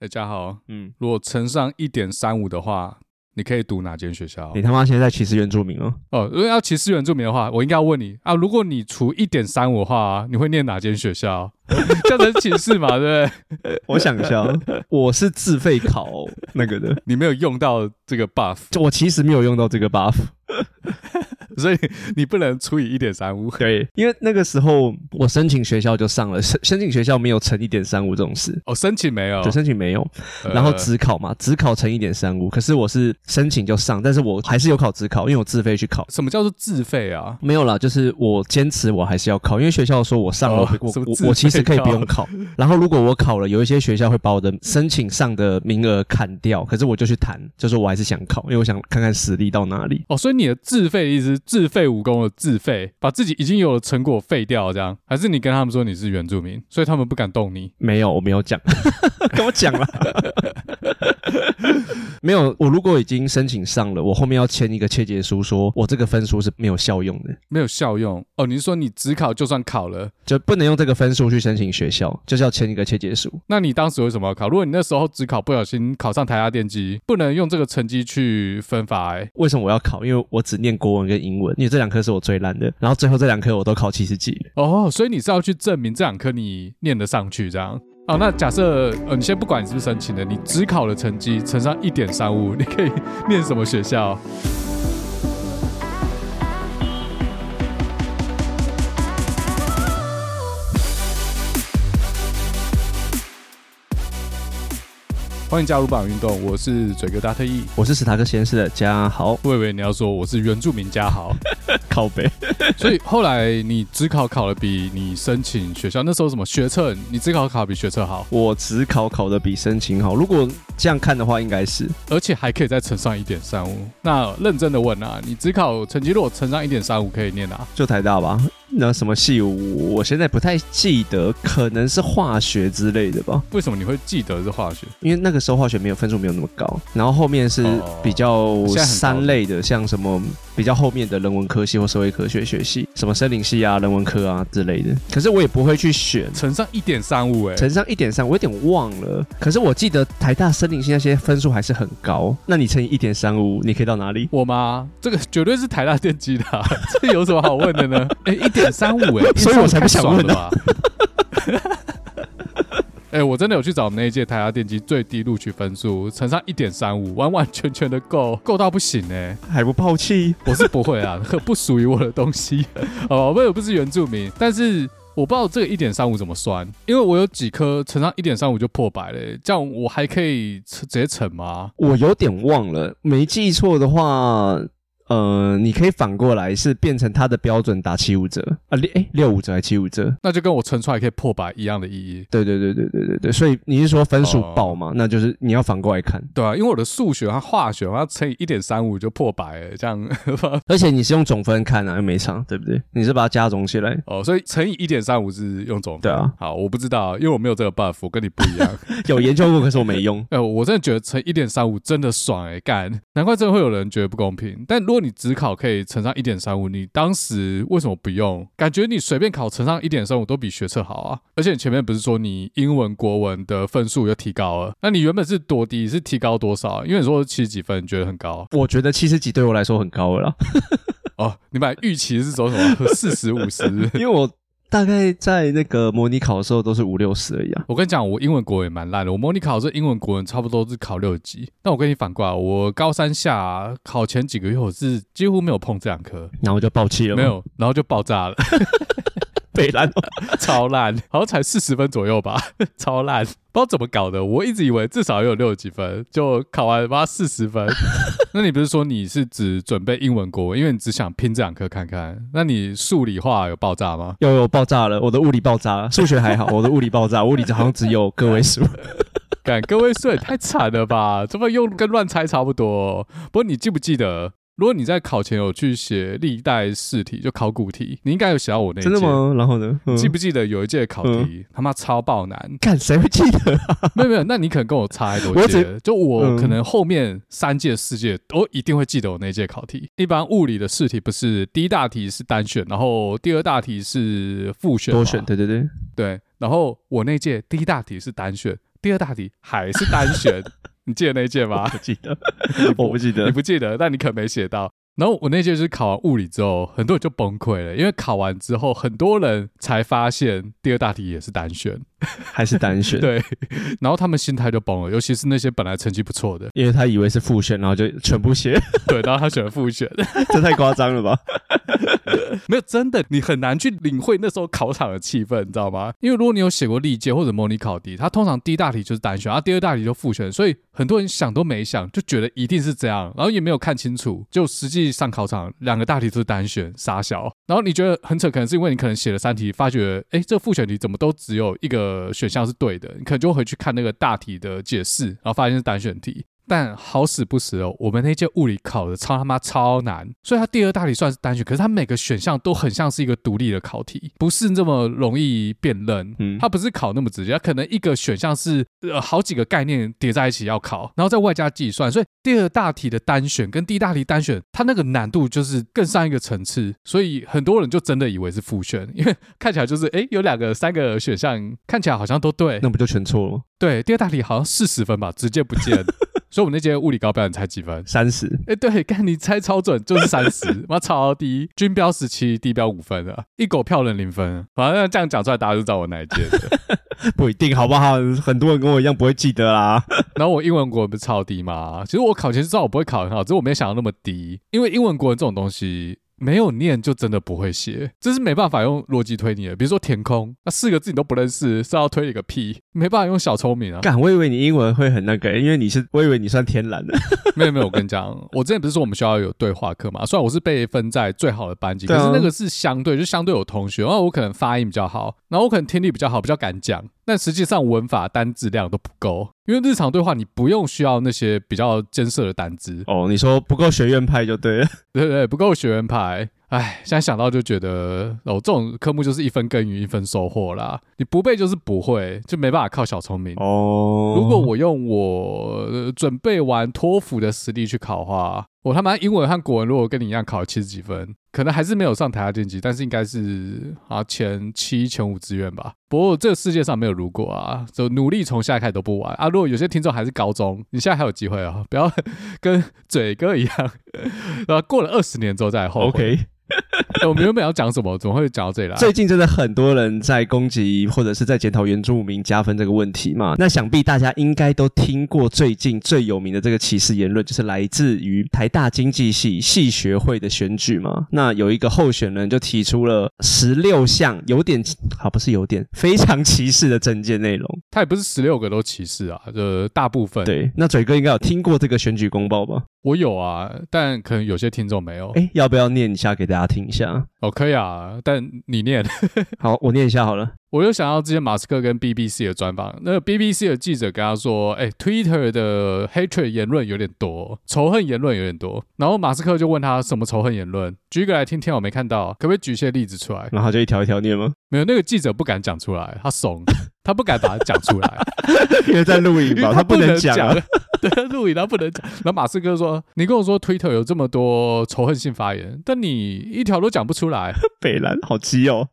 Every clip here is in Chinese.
哎，嘉豪，嗯，如果乘上一点三五的话，你可以读哪间学校？你他妈现在在歧视原住民哦？哦，如果要歧视原住民的话，我应该要问你啊，如果你除一点三五的话，你会念哪间学校？这样子歧视嘛，对不对？我想一下，我是自费考那个的，你没有用到这个 buff，我其实没有用到这个 buff。所以 你不能除以一点三五，对，因为那个时候我申请学校就上了，申申请学校没有乘一点三五这种事。哦，申请没有，就申请没有，然后只考嘛，指考乘一点三五。可是我是申请就上，但是我还是有考只考，因为我自费去考。什么叫做自费啊？没有啦，就是我坚持我还是要考，因为学校说我上了，我我其实可以不用考。然后如果我考了，有一些学校会把我的申请上的名额砍掉，可是我就去谈，就说我还是想考，因为我想看看实力到哪里。哦，所以你的自费的意思是自废武功的自废，把自己已经有的成果废掉，这样？还是你跟他们说你是原住民，所以他们不敢动你？没有，我没有讲，跟我讲了。没有，我如果已经申请上了，我后面要签一个切结书，说我这个分数是没有效用的，没有效用。哦，你是说你只考就算考了，就不能用这个分数去申请学校，就是要签一个切结书。那你当时为什么要考？如果你那时候只考不小心考上台大电机，不能用这个成绩去分发？哎，为什么我要考？因为我只念国文跟英文，因为这两科是我最烂的。然后最后这两科我都考七十几。哦，所以你是要去证明这两科你念得上去，这样？哦，那假设呃，你先不管你是不是申请的，你只考的成绩乘上一点三五，你可以 念什么学校？欢迎加入榜运动，我是嘴哥大特意，我是史塔克先生的嘉豪。我以为你要说我是原住民嘉豪，靠北。所以后来你只考考的比你申请学校那时候什么学测，你只考考比学测好？我只考考的比申请好。如果这样看的话，应该是，而且还可以再乘上一点三五。那认真的问啊，你只考成绩如果乘上一点三五，可以念哪？就台大吧。那什么系，我现在不太记得，可能是化学之类的吧？为什么你会记得是化学？因为那个时候化学没有分数没有那么高，然后后面是比较三类的，像什么比较后面的人文科系或社会科学学系，什么森林系啊、人文科啊之类的。可是我也不会去选。乘上一点三五，哎，乘上一点三，我有点忘了。可是我记得台大森林系那些分数还是很高。那你乘以一点三五，你可以到哪里？我吗？这个绝对是台大电机的，啊，这有什么好问的呢？哎，一点三五哎，所以我才不想问吧。哎，我真的有去找我们那一届台大电机最低录取分数，乘上一点三五，完完全全的够，够到不行哎，还不抛弃？我是不会啊，不属于我的东西。哦，我也不是原住民，但是我不知道这个一点三五怎么算，因为我有几科乘上一点三五就破百了，这样我还可以直接乘吗？我有点忘了，没记错的话。呃，你可以反过来是变成它的标准打七五折啊，六哎六五折还是七五折？那就跟我乘出来可以破百一样的意义。对对对对对对对，所以你是说分数爆嘛？哦、那就是你要反过来看。对啊，因为我的数学和化学，我要乘以一点三五就破百了，这样。而且你是用总分看啊，又没差，对不对？你是把它加总起来。哦，所以乘以一点三五是用总分。对啊。好，我不知道，因为我没有这个 buff，我跟你不一样。有研究过，可是我没用。哎、呃，我真的觉得乘一点三五真的爽哎、欸，干，难怪真的会有人觉得不公平。但如果你只考可以。乘上一点三五，你当时为什么不用？感觉你随便考乘上一点三五都比学测好啊！而且你前面不是说你英文、国文的分数又提高了？那你原本是多低？是提高多少？因为你说七十几分，你觉得很高？我觉得七十几对我来说很高了啦。哦，你本来预期是走什么四十五十？因为我。大概在那个模拟考的时候都是五六十而已啊。我跟你讲，我英文国文也蛮烂的。我模拟考的时候英文国文差不多是考六级。但我跟你反过来，我高三下考前几个月我是几乎没有碰这两科，然后就爆气了。没有，然后就爆炸了。北烂，超烂，好像才四十分左右吧，超烂，不知道怎么搞的。我一直以为至少有六十几分，就考完妈四十分。那你不是说你是只准备英文国文，因为你只想拼这两科看看？那你数理化有爆炸吗？有有爆炸了，我的物理爆炸了，数学还好，我的物理爆炸，物理好像只有个位数。干个位数也太惨了吧？这么用跟乱猜差不多。不过你记不记得？如果你在考前有去写历代试题，就考古题，你应该有写到我那一届。真的吗？然后呢？嗯、记不记得有一届考题、嗯、他妈超爆难？看谁会记得、啊？没有没有，那你可能跟我差太多届。我就我可能后面三届四届都一定会记得我那届考题。一般物理的试题不是第一大题是单选，然后第二大题是复选。多选，对对对对。然后我那届第一大题是单选。第二大题还是单选。你记得那一届吗？不记得，我不记得，你不记得，但你可没写到。然后我那届就是考完物理之后，很多人就崩溃了，因为考完之后，很多人才发现第二大题也是单选，还是单选。对，然后他们心态就崩了，尤其是那些本来成绩不错的，因为他以为是复选，然后就全部写。对，然后他选了复选，这太夸张了吧？没有，真的，你很难去领会那时候考场的气氛，你知道吗？因为如果你有写过历届或者模拟考题，他通常第一大题就是单选，然后第二大题就复选，所以很多人想都没想就觉得一定是这样，然后也没有看清楚，就实际。上考场两个大题都是单选，傻小。然后你觉得很扯，可能是因为你可能写了三题，发觉哎，这复选题怎么都只有一个选项是对的，你可能就会回去看那个大题的解释，然后发现是单选题。但好死不死哦，我们那届物理考的超他妈超难，所以它第二大题算是单选，可是它每个选项都很像是一个独立的考题，不是这么容易辨认。嗯，它不是考那么直接，它可能一个选项是呃好几个概念叠在一起要考，然后再外加计算，所以第二大题的单选跟第一大题单选，它那个难度就是更上一个层次，所以很多人就真的以为是复选，因为看起来就是哎有两个三个选项看起来好像都对，那不就全错了吗？对，第二大题好像四十分吧，直接不见。所以，我们那届物理高标，你猜几分？三十。哎，对，干你猜超准，就是三十，妈超低。均标十七，地标五分啊，一狗票人零分。反正这样讲出来，大家就知道我哪一届的。不一定，好不好？很多人跟我一样不会记得啦。然后我英文国文不是超低吗？其实我考前就知道我不会考很好，只是我没想到那么低。因为英文国文这种东西。没有念就真的不会写，这是没办法用逻辑推理的。比如说填空，那四个字你都不认识，是要推理个屁，没办法用小聪明啊。干，我以为你英文会很那个，因为你是，我以为你算天然的。没有没有，我跟你讲，我之前不是说我们学校有对话课嘛？虽然我是被分在最好的班级，可是那个是相对，就相对有同学，然后我可能发音比较好，然后我可能听力比较好，比较敢讲。但实际上文法单字量都不够，因为日常对话你不用需要那些比较艰涩的单字。哦，你说不够学院派就对了，对 对对，不够学院派。哎，现在想到就觉得哦，这种科目就是一分耕耘一分收获啦。你不背就是不会，就没办法靠小聪明。哦，如果我用我准备完托福的实力去考的话，我他妈英文和国文如果跟你一样考了七十几分，可能还是没有上台大电机，但是应该是啊前七前五志愿吧。不过这个世界上没有如果啊，就努力从现在开始都不晚啊。如果有些听众还是高中，你现在还有机会啊，不要跟嘴哥一样，然后过了二十年之后再后悔。Okay. 我们原本要讲什么？怎么会讲到这里来？最近真的很多人在攻击或者是在检讨原住民加分这个问题嘛？那想必大家应该都听过最近最有名的这个歧视言论，就是来自于台大经济系系学会的选举嘛？那有一个候选人就提出了十六项有点好，不是有点非常歧视的政见内容。他也不是十六个都歧视啊，就大部分。对，那嘴哥应该有听过这个选举公报吧？我有啊，但可能有些听众没有。哎，要不要念一下给大家听一下？哦，可以啊，但你念。好，我念一下好了。我又想到之前马斯克跟 BBC 的专访，那个 BBC 的记者跟他说：“哎，Twitter 的 hatred 言论有点多，仇恨言论有点多。”然后马斯克就问他什么仇恨言论？举一个来听听，我没看到，可不可以举一些例子出来？然后就一条一条念吗？没有，那个记者不敢讲出来，他怂，他不敢把它讲出来，因为在录影嘛，他不能讲。对，录影他不能讲。然后马斯克说：“你跟我说 Twitter 有这么多仇恨性发言，但你一条都讲不出来。”北兰好急哦。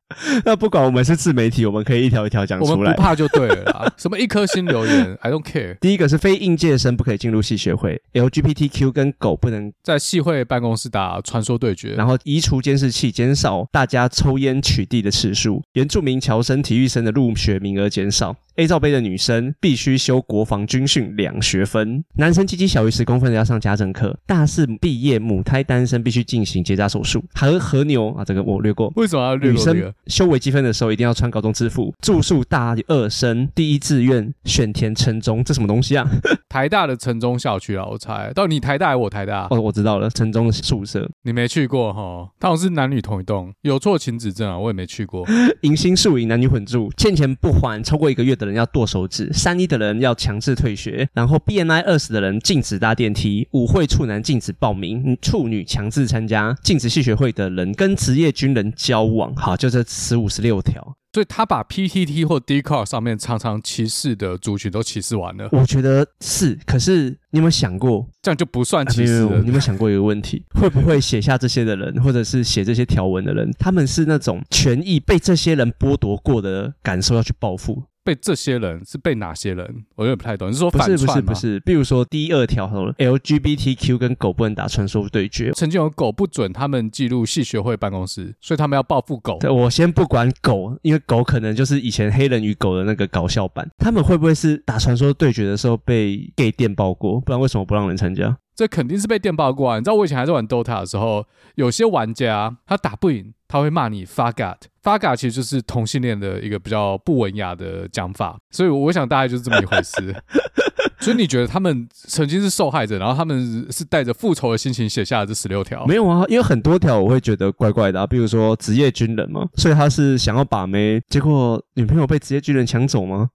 那不管我们是自媒体，我们可以一条一条讲出来。我们不怕就对了啦。什么一颗星留言，I don't care。第一个是非应届生不可以进入系学会，LGBTQ 跟狗不能在系会办公室打传说对决，然后移除监视器，减少大家抽烟取缔的次数，原住民侨生、体育生的入学名额减少。A 罩杯的女生必须修国防军训两学分，男生鸡鸡小于十公分的要上家政课，大四毕业母胎单身必须进行结扎手术。和和牛啊，这个我略过。为什么要略过这个？女生修微积分的时候一定要穿高中制服。住宿大二生第一志愿选填城中，这什么东西啊？台大的城中校区啊，我猜。到你台大还是我台大？哦，我知道了，城中宿舍。你没去过哈？他好像是男女同一栋，有错请指正啊，我也没去过。迎新宿营男女混住，欠钱不还超过一个月的。人要剁手指，三一的人要强制退学，然后 BMI 二十的人禁止搭电梯，舞会处男禁止报名，处女强制参加，禁止系学会的人跟职业军人交往。好，就这十五十六条。所以他把 PTT 或 Dcard 上面常常歧视的族群都歧视完了。我觉得是，可是你有没有想过，这样就不算歧视了？你有没有想过一个问题？会不会写下这些的人，或者是写这些条文的人，他们是那种权益被这些人剥夺过的感受要去报复？被这些人是被哪些人？我有点不太懂。你是说反串？不是不是不是，比如说第二条，LGBTQ 跟狗不能打传说对决。曾经有狗不准他们进入系学会办公室，所以他们要报复狗。对，我先不管狗，因为狗可能就是以前黑人与狗的那个搞笑版。他们会不会是打传说对决的时候被 gay 电爆过？不然为什么不让人参加？这肯定是被电爆过啊！你知道我以前还在玩 Dota 的时候，有些玩家他打不赢，他会骂你 faggot。faggot 其实就是同性恋的一个比较不文雅的讲法，所以我想大概就是这么一回事。所以你觉得他们曾经是受害者，然后他们是带着复仇的心情写下了这十六条？没有啊，因为很多条我会觉得怪怪的啊，比如说职业军人嘛，所以他是想要把妹，结果女朋友被职业军人抢走吗？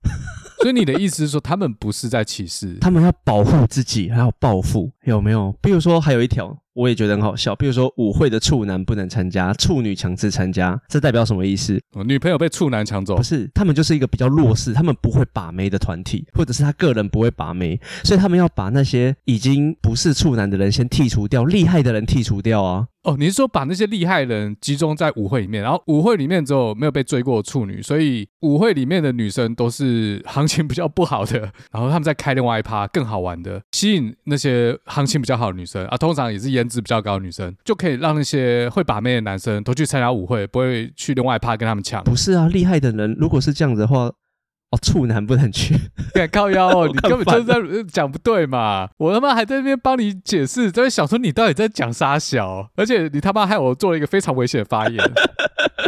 所以你的意思是说，他们不是在歧视，他们要保护自己，还要报复，有没有？比如说，还有一条。我也觉得很好笑，比如说舞会的处男不能参加，处女强制参加，这代表什么意思？哦，女朋友被处男抢走？不是，他们就是一个比较弱势，他们不会把妹的团体，或者是他个人不会把妹，所以他们要把那些已经不是处男的人先剔除掉，厉害的人剔除掉啊。哦，你是说把那些厉害人集中在舞会里面，然后舞会里面只有没有被追过的处女，所以舞会里面的女生都是行情比较不好的，然后他们再开另外一趴更好玩的，吸引那些行情比较好的女生啊，通常也是颜值比较高的女生，就可以让那些会把妹的男生都去参加舞会，不会去另外一趴跟他们抢。不是啊，厉害的人如果是这样子的话。哦，处男不能去，敢靠腰哦！你根本就是在讲不对嘛！我他妈还在那边帮你解释，在想说你到底在讲啥小，而且你他妈害我做了一个非常危险的发言。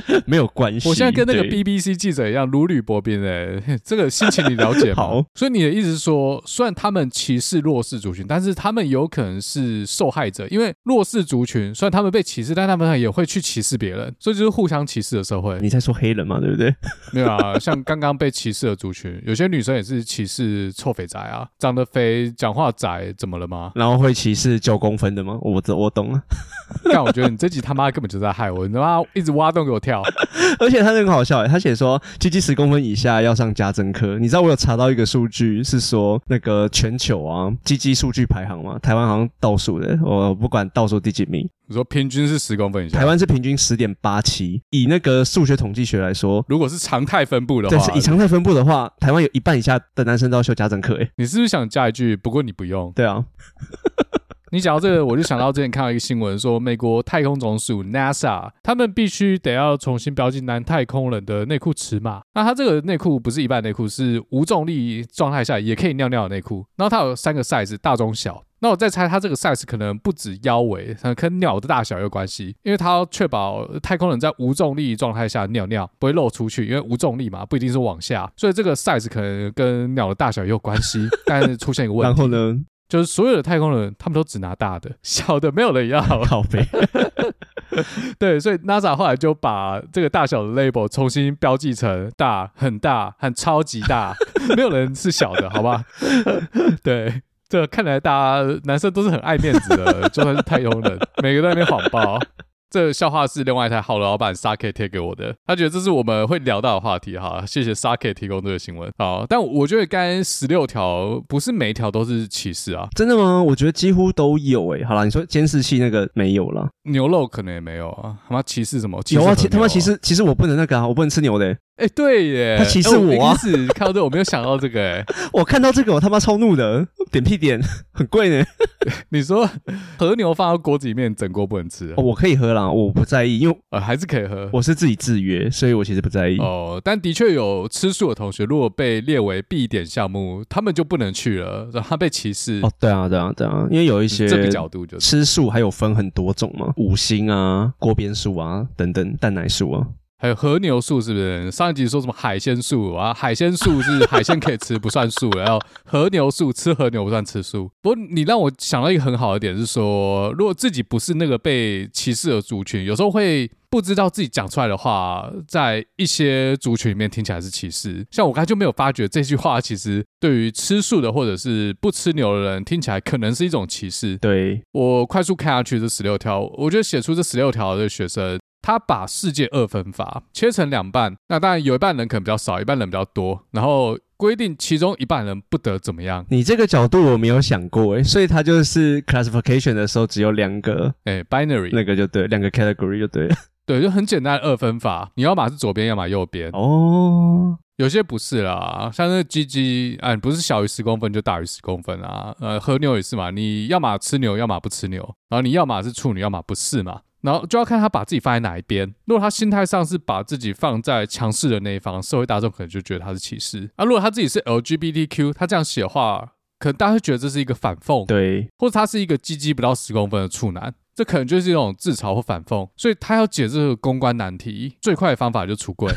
没有关系，我现在跟那个 BBC 记者一样如履薄冰哎，这个心情你了解吗？好，所以你的意思是说，虽然他们歧视弱势族群，但是他们有可能是受害者，因为弱势族群虽然他们被歧视，但他们也会去歧视别人，所以就是互相歧视的社会。你在说黑人嘛，对不对？没有啊，像刚刚被歧视的族群，有些女生也是歧视臭肥宅啊，长得肥，讲话窄，怎么了吗？然后会歧视九公分的吗？我这我懂了。但我觉得你这集他妈根本就在害我，你他妈一直挖洞给我跳。而且他很好笑，他写说鸡鸡十公分以下要上家政课。你知道我有查到一个数据，是说那个全球啊鸡鸡数据排行嘛，台湾好像倒数的，我不管倒数第几名。你说平均是十公分以下，台湾是平均十点八七。以那个数学统计学来说，如果是常态分布的话，对，以常态分布的话，台湾有一半以下的男生都要修家政课。哎，你是不是想加一句？不过你不用。对啊。你讲到这个，我就想到之前看到一个新闻，说美国太空总署 NASA 他们必须得要重新标记男太空人的内裤尺码。那他这个内裤不是一般内裤，是无重力状态下也可以尿尿的内裤。然后它有三个 size，大、中、小。那我再猜，它这个 size 可能不止腰围，可能跟鸟的大小有关系，因为它要确保太空人在无重力状态下尿尿不会漏出去，因为无重力嘛，不一定是往下，所以这个 size 可能跟鸟的大小也有关系。但是出现一个问题，然后呢？就是所有的太空人，他们都只拿大的，小的没有人要。靠北。对，所以 NASA 后来就把这个大小的 label 重新标记成大、很大和超级大，没有人是小的，好吧？对，这看来大家男生都是很爱面子的，就算是太空人，每个都在那边谎报。这个笑话是另外一台好的老板 s a k e 贴给我的，他觉得这是我们会聊到的话题哈，谢谢 s a k e 提供这个新闻。好，但我觉得刚才十六条不是每一条都是歧视啊，真的吗？我觉得几乎都有诶。好了，你说监视器那个没有了，牛肉可能也没有啊，他妈歧视什么？歧视有啊，他妈歧视其实我不能那个啊，我不能吃牛的。哎，对耶，他歧视我啊！是看到这个，我没有想到这个，哎，我看到这个，我他妈超怒的，点屁点，很贵呢。你说和牛放到锅子里面，整锅不能吃？哦，我可以喝啦，我不在意，因为呃还是可以喝，我是自己制约，所以我其实不在意。哦，但的确有吃素的同学，如果被列为必点项目，他们就不能去了，然后他被歧视。哦，对啊，对啊，对啊，因为有一些这个角度就是吃素还有分很多种嘛，五星啊、锅边素啊等等，蛋奶素啊。还有和牛素是不是？上一集说什么海鲜素啊？海鲜素是海鲜可以吃，不算素。然后和牛素吃和牛不算吃素。不过你让我想到一个很好的点是说，如果自己不是那个被歧视的族群，有时候会不知道自己讲出来的话，在一些族群里面听起来是歧视。像我刚才就没有发觉这句话，其实对于吃素的或者是不吃牛的人听起来可能是一种歧视。对，我快速看下去这十六条，我觉得写出这十六条的学生。他把世界二分法切成两半，那当然有一半人可能比较少，一半人比较多，然后规定其中一半人不得怎么样。你这个角度我没有想过诶，所以他就是 classification 的时候只有两个诶 binary 那个就对，两个 category 就对了。对，就很简单的二分法，你要么是左边，要么右边。哦，有些不是啦，像那个鸡鸡，哎，不是小于十公分就大于十公分啊。呃，和牛也是嘛，你要么吃牛，要么不吃牛，然后你要么是处女，要么不是嘛。然后就要看他把自己放在哪一边。如果他心态上是把自己放在强势的那一方，社会大众可能就觉得他是歧视。啊，如果他自己是 LGBTQ，他这样写的话，可能大家会觉得这是一个反讽。对，或者他是一个鸡鸡不到十公分的处男。这可能就是一种自嘲或反讽，所以他要解这个公关难题，最快的方法就出柜。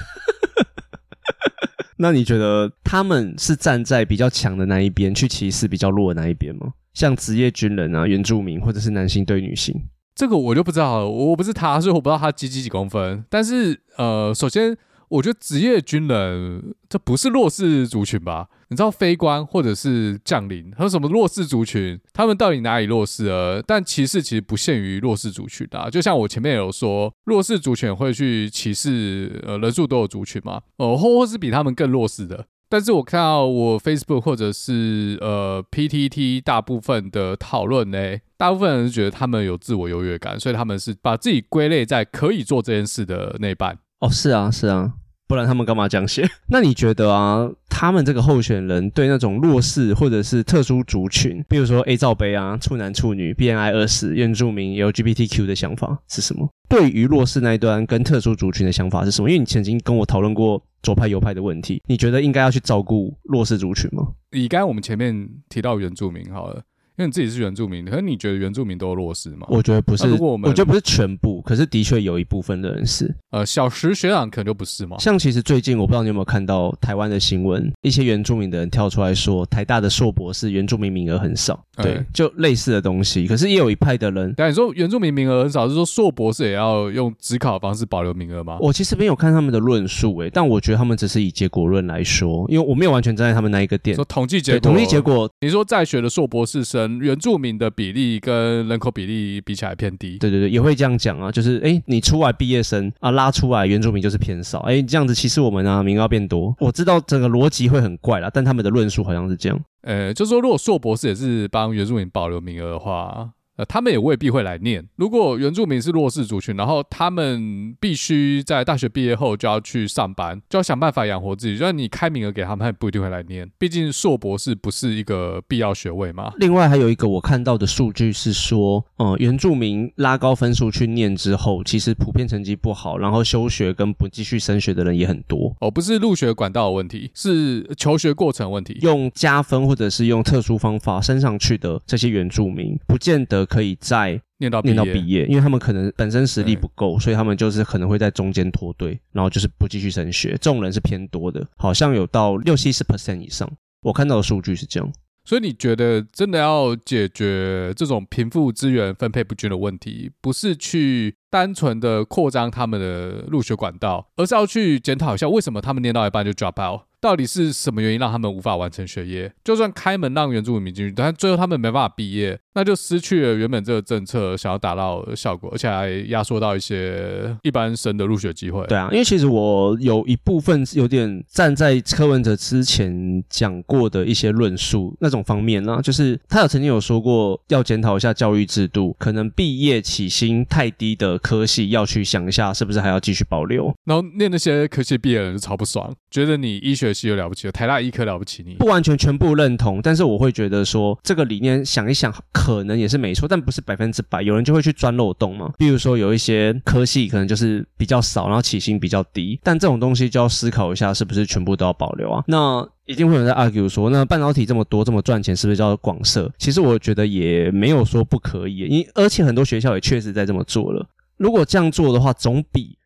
那你觉得他们是站在比较强的那一边去歧视比较弱的那一边吗？像职业军人啊、原住民，或者是男性对女性？这个我就不知道了，我不是他，所以我不知道他几几几公分。但是呃，首先。我觉得职业军人这不是弱势族群吧？你知道非官或者是将领，还有什么弱势族群？他们到底哪里弱势了？但歧视其实不限于弱势族群的，就像我前面有说，弱势族群会去歧视呃人数多的族群嘛？哦，或或是比他们更弱势的。但是我看到我 Facebook 或者是呃 PTT 大部分的讨论呢，大部分人是觉得他们有自我优越感，所以他们是把自己归类在可以做这件事的那半。哦，是啊，是啊，不然他们干嘛这样写？那你觉得啊，他们这个候选人对那种弱势或者是特殊族群，比如说 A 罩杯啊、处男处女、BNI 二十、原住民、LGBTQ 的想法是什么？对于弱势那一端跟特殊族群的想法是什么？因为你曾经跟我讨论过左派右派的问题，你觉得应该要去照顾弱势族群吗？以刚刚我们前面提到原住民好了。因为你自己是原住民，可是你觉得原住民都弱势吗？我觉得不是。如果我们，我觉得不是全部，可是的确有一部分的人是。呃，小石学长可能就不是嘛。像其实最近我不知道你有没有看到台湾的新闻，一些原住民的人跳出来说，台大的硕博士原住民名额很少，对，欸、就类似的东西。可是也有一派的人，但你说原住民名额很少，是说硕博士也要用只考的方式保留名额吗？我其实没有看他们的论述，诶，但我觉得他们只是以结果论来说，因为我没有完全站在他们那一个点。说统计结果，统计结果，你说在学的硕博士生原住民的。比例跟人口比例比起来偏低，对对对，也会这样讲啊，就是哎，你出来毕业生啊，拉出来原住民就是偏少，哎，这样子其实我们啊，名额变多。我知道整个逻辑会很怪啦，但他们的论述好像是这样，呃，就是说如果硕博士也是帮原住民保留名额的话。呃，他们也未必会来念。如果原住民是弱势族群，然后他们必须在大学毕业后就要去上班，就要想办法养活自己。就算你开名额给他们，他也不一定会来念。毕竟硕博士不是一个必要学位嘛。另外还有一个我看到的数据是说，呃，原住民拉高分数去念之后，其实普遍成绩不好，然后休学跟不继续升学的人也很多。哦，不是入学管道的问题，是求学过程问题。用加分或者是用特殊方法升上去的这些原住民，不见得。可以在念到念到毕业，因为他们可能本身实力不够，所以他们就是可能会在中间脱队，然后就是不继续升学。这种人是偏多的，好像有到六七十 percent 以上。我看到的数据是这样。所以你觉得真的要解决这种贫富资源分配不均的问题，不是去单纯的扩张他们的入学管道，而是要去检讨一下为什么他们念到一半就 drop out。到底是什么原因让他们无法完成学业？就算开门让原住民进去，但最后他们没办法毕业，那就失去了原本这个政策想要达到的效果，而且还压缩到一些一般生的入学机会。对啊，因为其实我有一部分有点站在柯文哲之前讲过的一些论述那种方面呢，就是他有曾经有说过要检讨一下教育制度，可能毕业起薪太低的科系要去想一下是不是还要继续保留。然后念那些科系毕业的人就超不爽，觉得你医学。系有了不起，台大医科了不起你，你不完全全部认同，但是我会觉得说这个理念想一想，可能也是没错，但不是百分之百。有人就会去钻漏洞嘛，比如说有一些科系可能就是比较少，然后起薪比较低，但这种东西就要思考一下，是不是全部都要保留啊？那一定会有人在 argue 说，那半导体这么多这么赚钱，是不是叫广设？其实我觉得也没有说不可以，因而且很多学校也确实在这么做了。如果这样做的话，总比。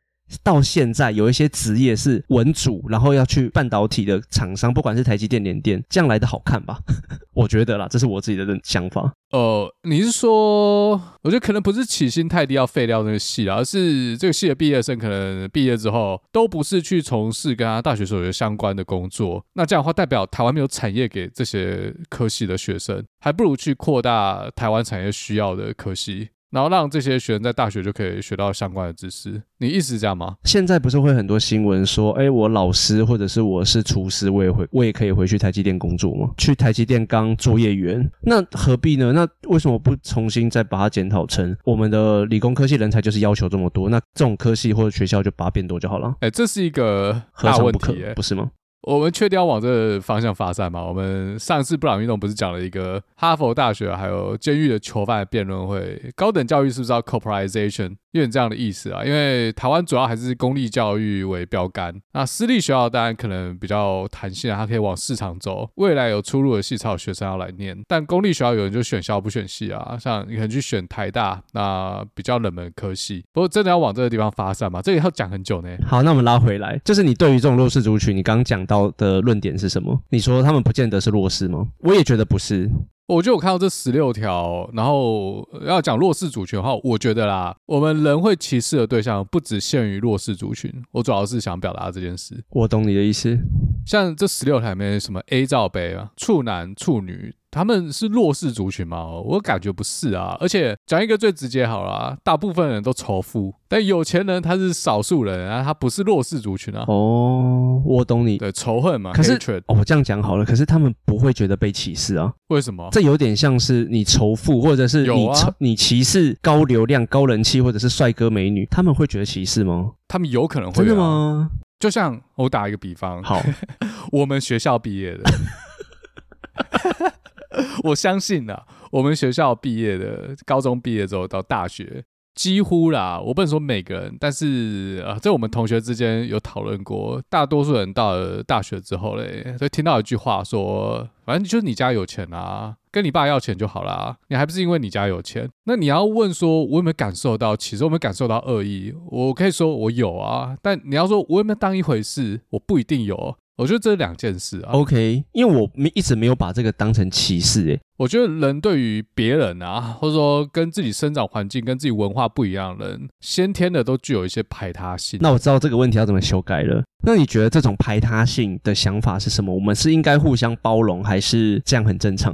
到现在有一些职业是文组，然后要去半导体的厂商，不管是台积电、联电，这样来的好看吧？我觉得啦，这是我自己的想法。呃，你是说，我觉得可能不是起薪太低要废掉那个系，而是这个系的毕业生可能毕业之后都不是去从事跟他大学所学相关的工作，那这样的话代表台湾没有产业给这些科系的学生，还不如去扩大台湾产业需要的科系。然后让这些学生在大学就可以学到相关的知识。你意思是这样吗？现在不是会很多新闻说，哎，我老师或者是我是厨师，我也回我也可以回去台积电工作吗？去台积电当作业员，那何必呢？那为什么不重新再把它检讨成我们的理工科系人才就是要求这么多？那这种科系或者学校就把它变多就好了。哎，这是一个大问题，不是吗？我们确定要往这个方向发展吗？我们上次布朗运动不是讲了一个哈佛大学还有监狱的囚犯辩论会？高等教育是不是叫 corporatization？有点这样的意思啊，因为台湾主要还是公立教育为标杆，那私立学校当然可能比较弹性，它可以往市场走，未来有出路的系才有学生要来念。但公立学校有人就选校不选系啊，像你可能去选台大，那比较冷门科系。不过真的要往这个地方发展嘛，这个要讲很久呢。好，那我们拉回来，就是你对于这种弱势族群，你刚刚讲到的论点是什么？你说他们不见得是弱势吗？我也觉得不是。我觉得我看到这十六条，然后要讲弱势族群的话，我觉得啦，我们人会歧视的对象不只限于弱势族群。我主要是想表达这件事。我懂你的意思。像这十六条里面什么 A 罩杯啊、处男、处女。他们是弱势族群吗？我感觉不是啊。而且讲一个最直接好了啊，大部分人都仇富，但有钱人他是少数人啊，他不是弱势族群啊。哦，我懂你。对，仇恨嘛。可是哦，我这样讲好了，可是他们不会觉得被歧视啊？为什么？这有点像是你仇富，或者是你仇、啊、你歧视高流量、高人气，或者是帅哥美女，他们会觉得歧视吗？他们有可能会、啊。真的吗？就像我打一个比方，好，我们学校毕业的。我相信呐，我们学校毕业的，高中毕业之后到大学，几乎啦，我不能说每个人，但是啊，在我们同学之间有讨论过，大多数人到了大学之后嘞，就听到一句话说，反正就是你家有钱啊，跟你爸要钱就好啦，你还不是因为你家有钱？那你要问说，我有没有感受到？其实我有没有感受到恶意？我可以说我有啊，但你要说我有没有当一回事？我不一定有。我觉得这是两件事啊。OK，因为我没一直没有把这个当成歧视诶。我觉得人对于别人啊，或者说跟自己生长环境、跟自己文化不一样的人，先天的都具有一些排他性。那我知道这个问题要怎么修改了。那你觉得这种排他性的想法是什么？我们是应该互相包容，还是这样很正常？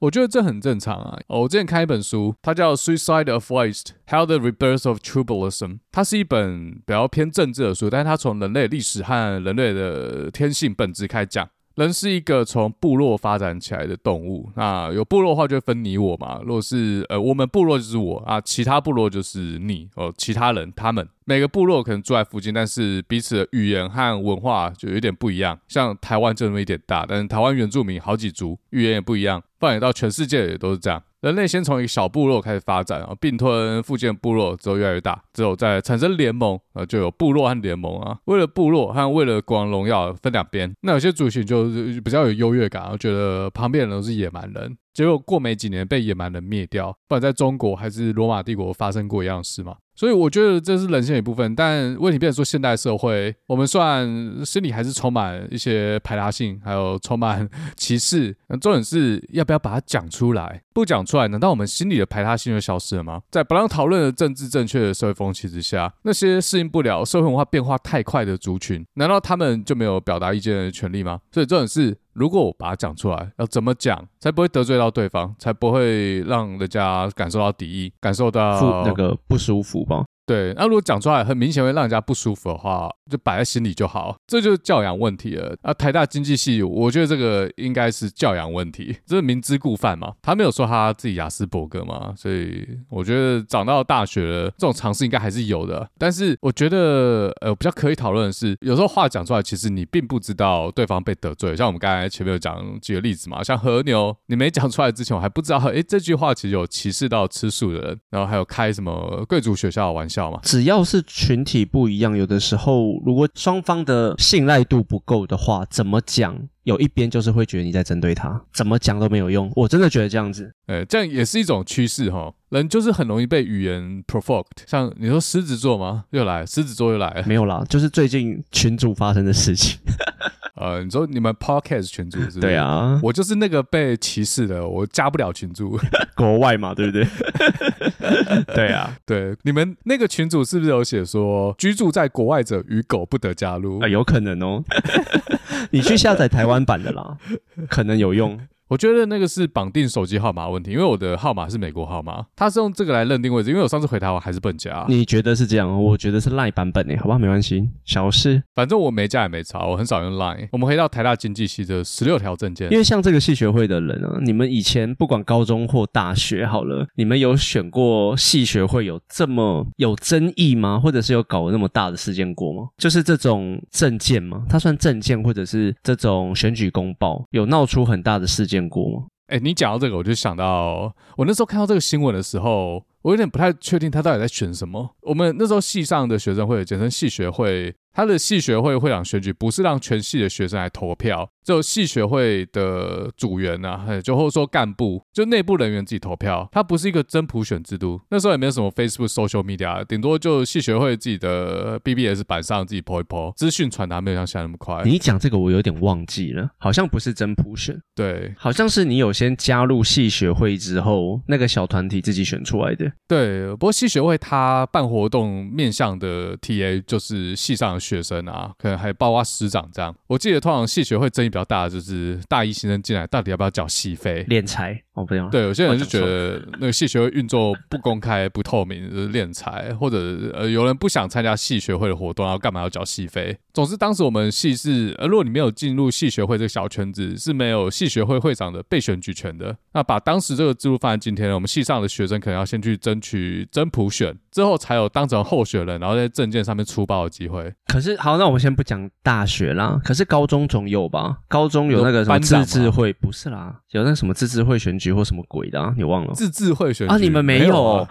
我觉得这很正常啊！我之前看一本书，它叫《Suicide of Waste: How the Rebirth of Tribalism》，它是一本比较偏政治的书，但是它从人类历史和人类的天性本质开始讲。人是一个从部落发展起来的动物，那有部落的话就分你我嘛。如果是呃，我们部落就是我啊，其他部落就是你哦，其他人他们。每个部落可能住在附近，但是彼此的语言和文化就有点不一样。像台湾就那么一点大，但是台湾原住民好几族，语言也不一样。放眼到全世界也都是这样。人类先从一个小部落开始发展啊，并吞附近的部落之后越来越大，之后再产生联盟啊，就有部落和联盟啊。为了部落和为了国王荣耀分两边，那有些族群就是比较有优越感，觉得旁边人都是野蛮人，结果过没几年被野蛮人灭掉。不管在中国还是罗马帝国发生过一样的事嘛。所以我觉得这是人性的一部分，但问题变成说，现代社会我们算心里还是充满一些排他性，还有充满歧视。那重点是要不要把它讲出来？不讲出来，难道我们心里的排他性就消失了吗？在不让讨论的政治正确的社会风气之下，那些适应不了社会文化变化太快的族群，难道他们就没有表达意见的权利吗？所以重点是，如果我把它讲出来，要怎么讲才不会得罪到对方，才不会让人家感受到敌意，感受到那个不舒服吧？对，那如果讲出来很明显会让人家不舒服的话，就摆在心里就好，这就是教养问题了。啊，台大经济系，我觉得这个应该是教养问题，这是明知故犯嘛。他没有说他自己雅斯伯格嘛，所以我觉得长到大学了，这种尝试应该还是有的。但是我觉得，呃，比较可以讨论的是，有时候话讲出来，其实你并不知道对方被得罪。像我们刚才前面有讲几个例子嘛，像和牛，你没讲出来之前，我还不知道，诶，这句话其实有歧视到吃素的人，然后还有开什么贵族学校的玩笑。只要是群体不一样，有的时候如果双方的信赖度不够的话，怎么讲，有一边就是会觉得你在针对他，怎么讲都没有用。我真的觉得这样子，哎，这样也是一种趋势哈。人就是很容易被语言 provoked。像你说狮子座吗？又来，狮子座又来了。没有啦，就是最近群主发生的事情。呃，你说你们 podcast 群主是不是？对啊，我就是那个被歧视的，我加不了群主，国外嘛，对不对？对啊，对，你们那个群主是不是有写说居住在国外者与狗不得加入？啊、呃，有可能哦。你去下载台湾版的啦，可能有用。我觉得那个是绑定手机号码问题，因为我的号码是美国号码，他是用这个来认定位置。因为我上次回台湾还是不能加。你觉得是这样？我觉得是 Line 版本诶，好吧，没关系，小事。反正我没加也没差，我很少用 Line。我们回到台大经济系的十六条证件，因为像这个系学会的人啊，你们以前不管高中或大学好了，你们有选过系学会有这么有争议吗？或者是有搞过那么大的事件过吗？就是这种证件吗？它算证件，或者是这种选举公报有闹出很大的事件见过吗？哎，你讲到这个，我就想到我那时候看到这个新闻的时候，我有点不太确定他到底在选什么。我们那时候系上的学生会，简称系学会。他的系学会会长选举不是让全系的学生来投票，只有系学会的组员啊，就或者说干部，就内部人员自己投票。它不是一个真普选制度。那时候也没有什么 Facebook、Social Media，顶多就系学会自己的 BBS 板上自己 po 一 po，资讯传达没有像现在那么快。你讲这个我有点忘记了，好像不是真普选，对，好像是你有先加入系学会之后，那个小团体自己选出来的。对，不过系学会他办活动面向的 TA 就是系上的学生啊，可能还包括师长这样。我记得通常系学会争议比较大的就是大一新生进来到底要不要缴系费、敛财哦，不用。对，有些人就觉得那个系学会运作不公开、不透明，就是敛财，或者呃有人不想参加系学会的活动，然后干嘛要缴系费？总之，当时我们系是，呃，如果你没有进入系学会这个小圈子，是没有系学会会长的被选举权的。那把当时这个制度放在今天，我们系上的学生可能要先去争取真普选，之后才有当成候选人，然后在证件上面出包的机会。可是，好，那我们先不讲大学啦。可是高中总有吧？高中有那个什么自治会？不是啦，有那什么自治会选举或什么鬼的啊？你忘了？自治会选举啊？你们没有？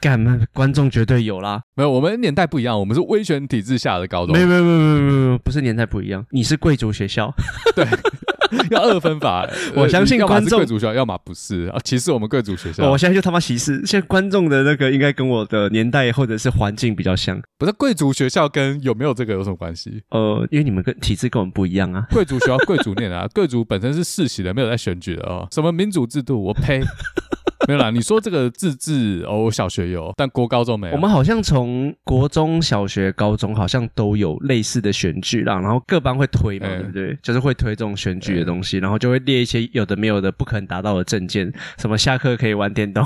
干嘛？观众绝对有啦。没有，我们年代不一样，我们是威权体制下的高中。没有，没有，没有，没有，没有，不是年代不一样。你是贵族学校，对。要二分法，我相信观众贵族学校，要么不是啊，歧视我们贵族学校。我现在就他妈歧视，现在观众的那个应该跟我的年代或者是环境比较像。不是贵族学校跟有没有这个有什么关系？呃，因为你们跟体制跟我们不一样啊。贵族学校贵族念啊，贵族本身是世袭的，没有在选举的哦。什么民主制度？我呸！没有啦，你说这个自治哦，我小学有，但国高中没有。我们好像从国中小学、高中好像都有类似的选举啦，然后各班会推嘛，欸、对不对？就是会推这种选举的东西，欸、然后就会列一些有的没有的不可能达到的证件，什么下课可以玩电动。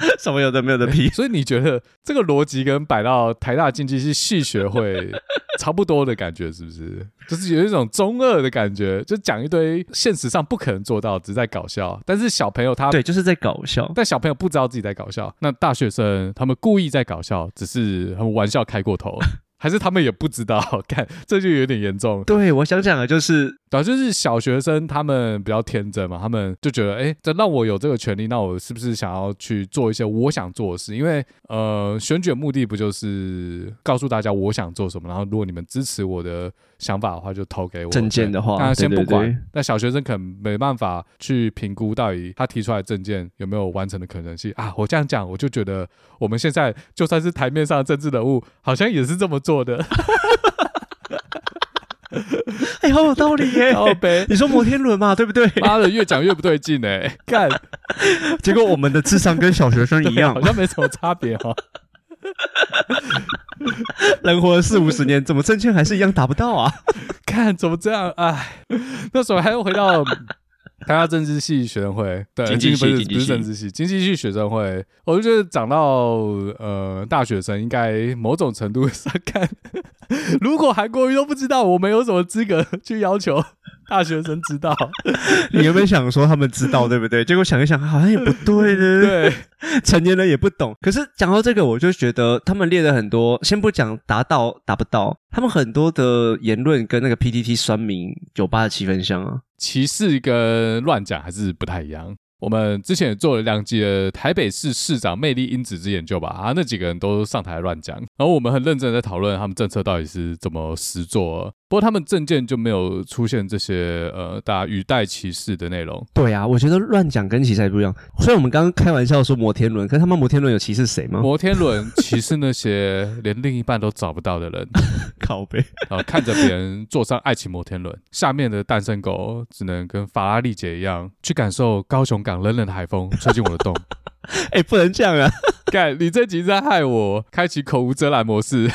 什么有的没有的屁，所以你觉得这个逻辑跟摆到台大经济系系学会 差不多的感觉是不是？就是有一种中二的感觉，就讲一堆现实上不可能做到，只是在搞笑。但是小朋友他对，就是在搞笑，但小朋友不知道自己在搞笑。那大学生他们故意在搞笑，只是他们玩笑开过头。还是他们也不知道，看这就有点严重。对，我想讲的就是，主要就是小学生他们比较天真嘛，他们就觉得，哎，这让我有这个权利，那我是不是想要去做一些我想做的事？因为，呃，选举的目的不就是告诉大家我想做什么？然后，如果你们支持我的想法的话，就投给我。证件的话，那先不管。对对对，那小学生可能没办法去评估到底他提出来的政见有没有完成的可能性啊。我这样讲，我就觉得我们现在就算是台面上的政治人物，好像也是这么做的。哎，好有道理耶！你说摩天轮嘛，对不对？妈的，越讲越不对劲哎！干，结果我们的智商跟小学生一样，好像没什么差别哈。人活了四五十年，怎么证件还是一样达不到啊？看怎么这样？哎，那时候还要回到。台大政治系学生会，对，经济系不是政治系，经济系学生会，我就觉得讲到呃大学生，应该某种程度上看，如果韩国瑜都不知道，我们有什么资格去要求大学生知道？你有没有想说他们知道，对不对？结果想一想，好像也不对呢，对，成年人也不懂。可是讲到这个，我就觉得他们列的很多，先不讲达到达不到，他们很多的言论跟那个 PTT 酸民酒吧的气氛像啊。歧视跟乱讲还是不太一样。我们之前也做了两集的台北市市长魅力因子之研究吧，啊，那几个人都上台乱讲，然后我们很认真的在讨论他们政策到底是怎么实做。不过他们证件就没有出现这些呃，大家语带歧视的内容。对啊，我觉得乱讲跟歧视还不一样。虽然我们刚刚开玩笑说摩天轮，可是他们摩天轮有歧视谁吗？摩天轮歧视那些连另一半都找不到的人。靠北。然后看着别人坐上爱情摩天轮，下面的单身狗只能跟法拉利姐一样去感受高雄港冷冷的海风吹进我的洞。哎、欸，不能这样啊！干，你这集在害我开启口无遮拦模式。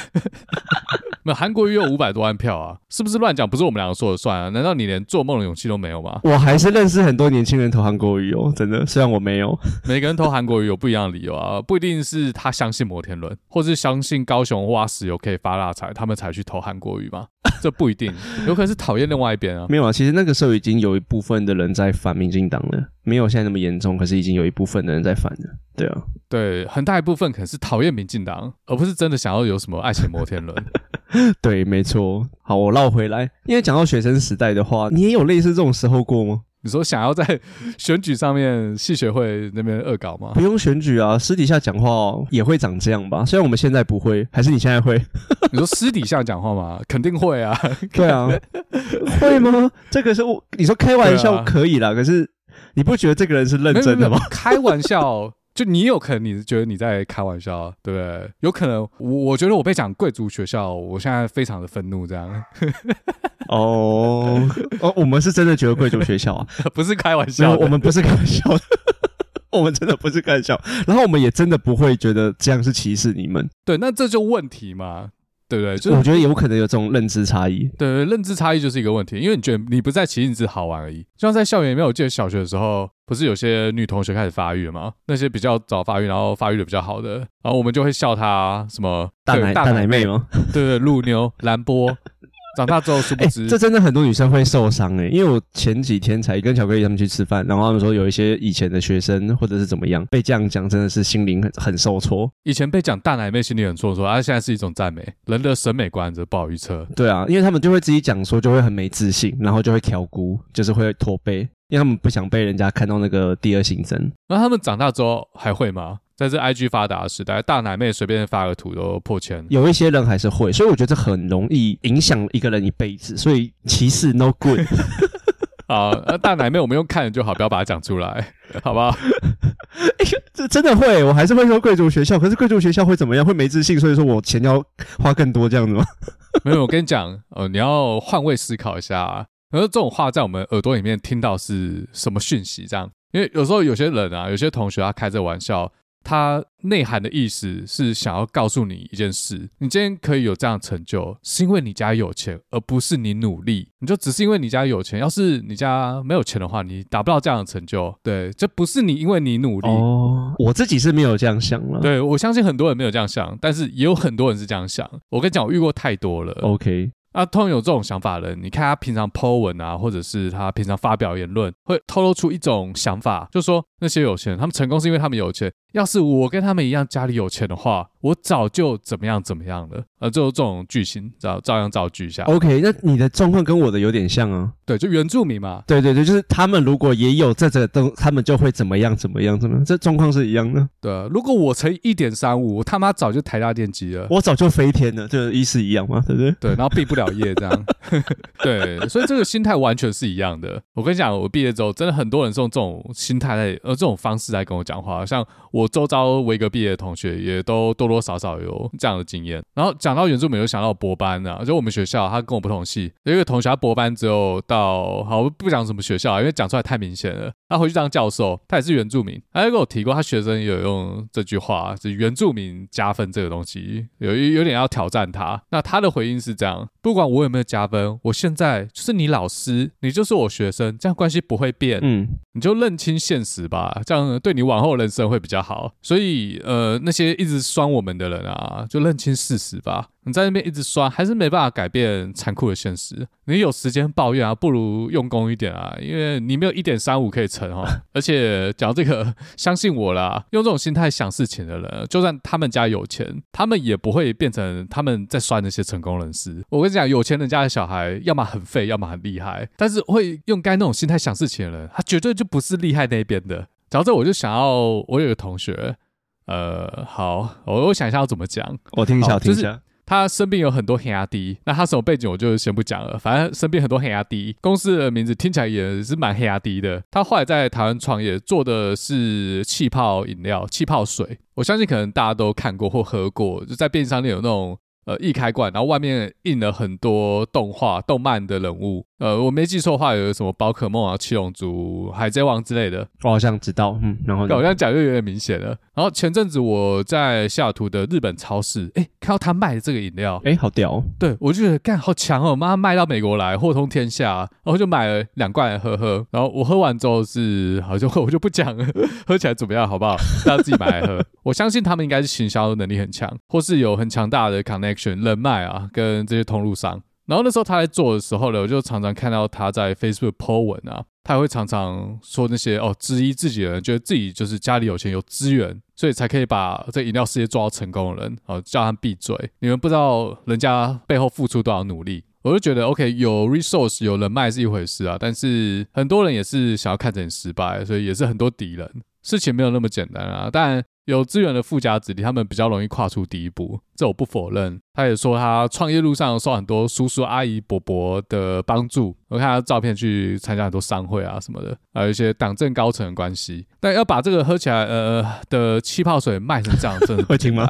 那韩国瑜有五百多万票啊，是不是乱讲？不是我们两个说了算啊？难道你连做梦的勇气都没有吗？我还是认识很多年轻人投韩国瑜哦，真的。虽然我没有，每个人投韩国瑜有不一样的理由啊，不一定是他相信摩天轮，或是相信高雄挖石油可以发大财，他们才去投韩国瑜吗？这不一定，有可能是讨厌另外一边啊。没有啊，其实那个时候已经有一部分的人在反民进党了，没有现在那么严重，可是已经有一部分的人在反了。对啊，对，很大一部分可能是讨厌民进党，而不是真的想要有什么爱情摩天轮。对，没错。好，我绕回来，因为讲到学生时代的话，你也有类似这种时候过吗？你说想要在 选举上面戏学会那边恶搞吗？不用选举啊，私底下讲话也会长这样吧？虽然我们现在不会，还是你现在会？你说私底下讲话吗？肯定会啊。对啊，会吗？这个是我你说开玩笑可以啦，啊、可是你不觉得这个人是认真的吗？开玩笑。就你有可能你是觉得你在开玩笑，对不对？有可能我我觉得我被讲贵族学校，我现在非常的愤怒，这样。哦哦，我们是真的觉得贵族学校啊，不是开玩笑，我们不是开玩笑的，我们真的不是开玩笑。然后我们也真的不会觉得这样是歧视你们。对，那这就问题嘛。对不对？就是、我觉得有可能有这种认知差异。对对，认知差异就是一个问题，因为你觉得你不在歧视，你只是好玩而已。就像在校园里面，我记得小学的时候，不是有些女同学开始发育了吗？那些比较早发育，然后发育的比较好的，然后我们就会笑她什么大奶大奶妹吗？对对，乳牛兰波。长大之后殊不知，欸，这真的很多女生会受伤诶，因为我前几天才跟巧克力他们去吃饭，然后他们说有一些以前的学生或者是怎么样被这样讲，真的是心灵很很受挫。以前被讲大奶妹，心里很受挫，而、啊、现在是一种赞美。人的审美观则不好预测。对啊，因为他们就会自己讲说，就会很没自信，然后就会挑姑，就是会驼背，因为他们不想被人家看到那个第二性征。那他们长大之后还会吗？在这 IG 发达的时代，大奶妹随便发个图都破千。有一些人还是会，所以我觉得这很容易影响一个人一辈子。所以歧视 no good。好，那大奶妹我们用看就好，不要把它讲出来，好不好？欸，这真的会，我还是会说贵族学校。可是贵族学校会怎么样？会没自信，所以说我钱要花更多这样子吗？没有，我跟你讲，呃，你要换位思考一下啊。然后这种话在我们耳朵里面听到是什么讯息？这样，因为有时候有些人啊，有些同学他开这玩笑。它内涵的意思是想要告诉你一件事：你今天可以有这样的成就，是因为你家有钱，而不是你努力。你就只是因为你家有钱，要是你家没有钱的话，你达不到这样的成就。对，这不是你因为你努力。哦，我自己是没有这样想了。对，我相信很多人没有这样想，但是也有很多人是这样想。我跟你讲，我遇过太多了。OK。那通常有这种想法的人，你看他平常 po 文啊，或者是他平常发表言论，会透露出一种想法，就是说那些有钱人，他们成功是因为他们有钱。要是我跟他们一样家里有钱的话，我早就怎么样怎么样了。呃，就这种剧情，照照样造句一下。OK，那你的状况跟我的有点像啊。对，就原住民嘛。对对对，就是他们如果也有这这个东，他们就会怎么样怎么样怎么样，这状况是一样的。对，如果我乘一点三五，我他妈早就台大电机了，我早就飞天了，就意思一样嘛，对不对？对，然后毕不了业这样。对，所以这个心态完全是一样的。我跟你讲，我毕业之后，真的很多人是用这种心态来，呃，这种方式来跟我讲话，像我我周遭维格毕业的同学，也都多多少少有这样的经验。然后讲到原住民，又想到博班啊，就我们学校，他跟我不同系，有一个同学他博班之后到，好，我不讲什么学校啊，因为讲出来太明显了。他回去当教授，他也是原住民，他就跟我提过，他学生有用这句话，就原住民加分这个东西，有有点要挑战他。那他的回应是这样：不管我有没有加分，我现在就是你老师，你就是我学生，这样关系不会变。嗯，你就认清现实吧，这样对你往后人生会比较好。所以，呃，那些一直酸我们的人啊，就认清事实吧。你在那边一直刷，还是没办法改变残酷的现实。你有时间抱怨啊，不如用功一点啊，因为你没有一点三五可以乘哦。而且讲这个，相信我啦，用这种心态想事情的人，就算他们家有钱，他们也不会变成他们在刷那些成功人士。我跟你讲，有钱人家的小孩，要么很废，要么很厉害。但是会用该那种心态想事情的人，他绝对就不是厉害那边的。讲到这，我就想要，我有个同学，呃，好，我我想一下要怎么讲，我听一下，听一下。他身边有很多黑压低，那他什么背景我就先不讲了。反正身边很多黑压低，公司的名字听起来也是蛮黑压低的。他后来在台湾创业，做的是气泡饮料、气泡水。我相信可能大家都看过或喝过，就在便利商店有那种呃易开罐，然后外面印了很多动画、动漫的人物。呃，我没记错的话，有什么宝可梦啊、七龙珠、海贼王之类的。我好像知道，嗯，然后好像讲就有点明显了。然后前阵子我在西雅图的日本超市，哎，看到他卖的这个饮料，哎，好屌哦！对，我就觉得干好强哦，妈卖到美国来，货通天下，然后就买了两罐来喝喝。然后我喝完之后是，好像我就不讲了，喝起来怎么样，好不好？大家自己买来喝。我相信他们应该是行销能力很强，或是有很强大的 connection 人脉啊，跟这些通路商。然后那时候他在做的时候呢，我就常常看到他在 Facebook po 文啊。他也会常常说那些哦，质疑自己的人，觉得自己就是家里有钱有资源，所以才可以把这饮料事业做到成功的人，哦，叫他闭嘴！你们不知道人家背后付出多少努力。我就觉得，OK，有 resource 有人脉是一回事啊，但是很多人也是想要看着你失败，所以也是很多敌人。事情没有那么简单啊，但。有资源的富家子弟，他们比较容易跨出第一步，这我不否认。他也说他创业路上受很多叔叔阿姨伯伯的帮助。我看他照片去参加很多商会啊什么的，还有一些党政高层的关系。但要把这个喝起来呃的气泡水卖成这样，真的 会听吗？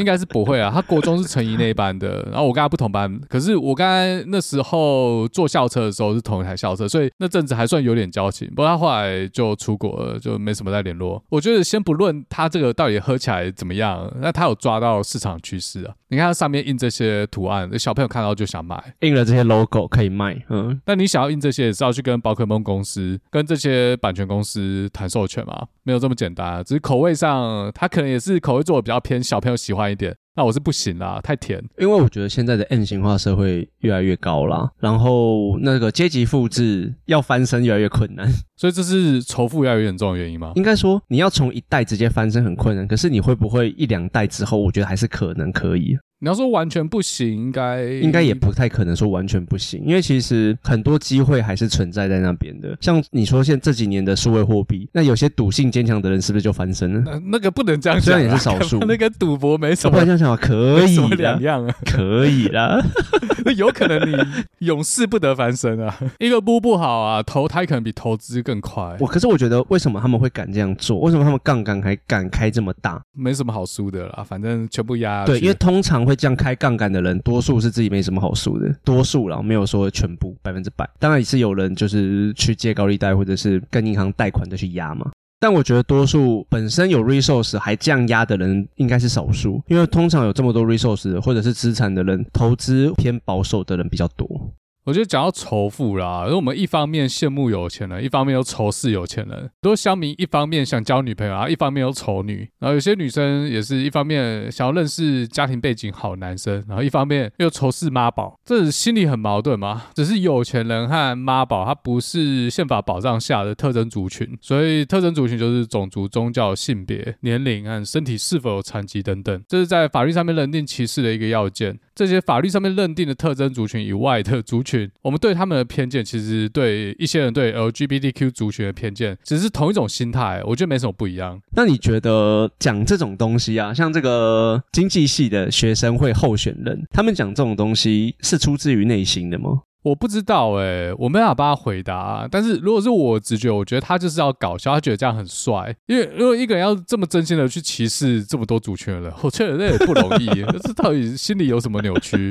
应该是不会啊，他国中是成怡那一班的，然后我跟他不同班，可是我刚才那时候坐校车的时候是同一台校车，所以那阵子还算有点交情。不过他后来就出国了，就没什么再联络。我觉得先不论他这个到底喝起来怎么样，那他有抓到市场趋势啊。你看他上面印这些图案，小朋友看到就想买，印了这些 logo 可以卖。嗯，那你想要印这些，也是要去跟宝可梦公司、跟这些版权公司谈授权嘛？没有这么简单，只是口味上，他可能也是口味做的比较偏小朋友喜欢一点，那我是不行啦，太甜。因为我觉得现在的 N 型化社会越来越高啦，然后那个阶级复制要翻身越来越困难，所以这是仇富越来越严重的原因吗？应该说你要从一代直接翻身很困难，可是你会不会一两代之后，我觉得还是可能可以。你要说完全不行，应该应该也不太可能说完全不行，因为其实很多机会还是存在在那边的。像你说现在这几年的数位货币，那有些赌性坚强的人是不是就翻身了？那那个不能这样讲，虽然也是少数。那跟赌博没什么，不能这样讲，可以两样啊，可以啦。那有可能你永世不得翻身啊，一个不不好啊，投胎可能比投资更快。我可是我觉得为什么他们会敢这样做？为什么他们杠杆还敢开这么大？没什么好输的啦，反正全部压。对，因为通常会这样开杠杆的人，多数是自己没什么好输的，多数啦，没有说全部百分之百。当然也是有人就是去借高利贷，或者是跟银行贷款的去压嘛。但我觉得多数本身有 resource 还降压的人应该是少数，因为通常有这么多 resource 或者是资产的人，投资偏保守的人比较多。我觉得讲到仇富啦，因为我们一方面羡慕有钱人，一方面又仇视有钱人。很多乡民一方面想交女朋友啊，一方面又仇女。然后有些女生也是一方面想要认识家庭背景好男生，然后一方面又仇视妈宝，这心里很矛盾嘛。只是有钱人和妈宝，它不是宪法保障下的特征族群，所以特征族群就是种族、宗教、性别、年龄和身体是否有残疾等等，这是在法律上面认定歧视的一个要件。这些法律上面认定的特征族群以外的族群，我们对他们的偏见，其实对一些人对 LGBTQ 族群的偏见，只是同一种心态，我觉得没什么不一样。那你觉得讲这种东西啊，像这个经济系的学生会候选人，他们讲这种东西是出自于内心的吗？我不知道哎、欸，我没办法帮他回答。但是如果是我直觉，我觉得他就是要搞笑，他觉得这样很帅。因为如果一个人要这么真心的去歧视这么多族群的人，我觉得那也不容易。这 到底心里有什么扭曲？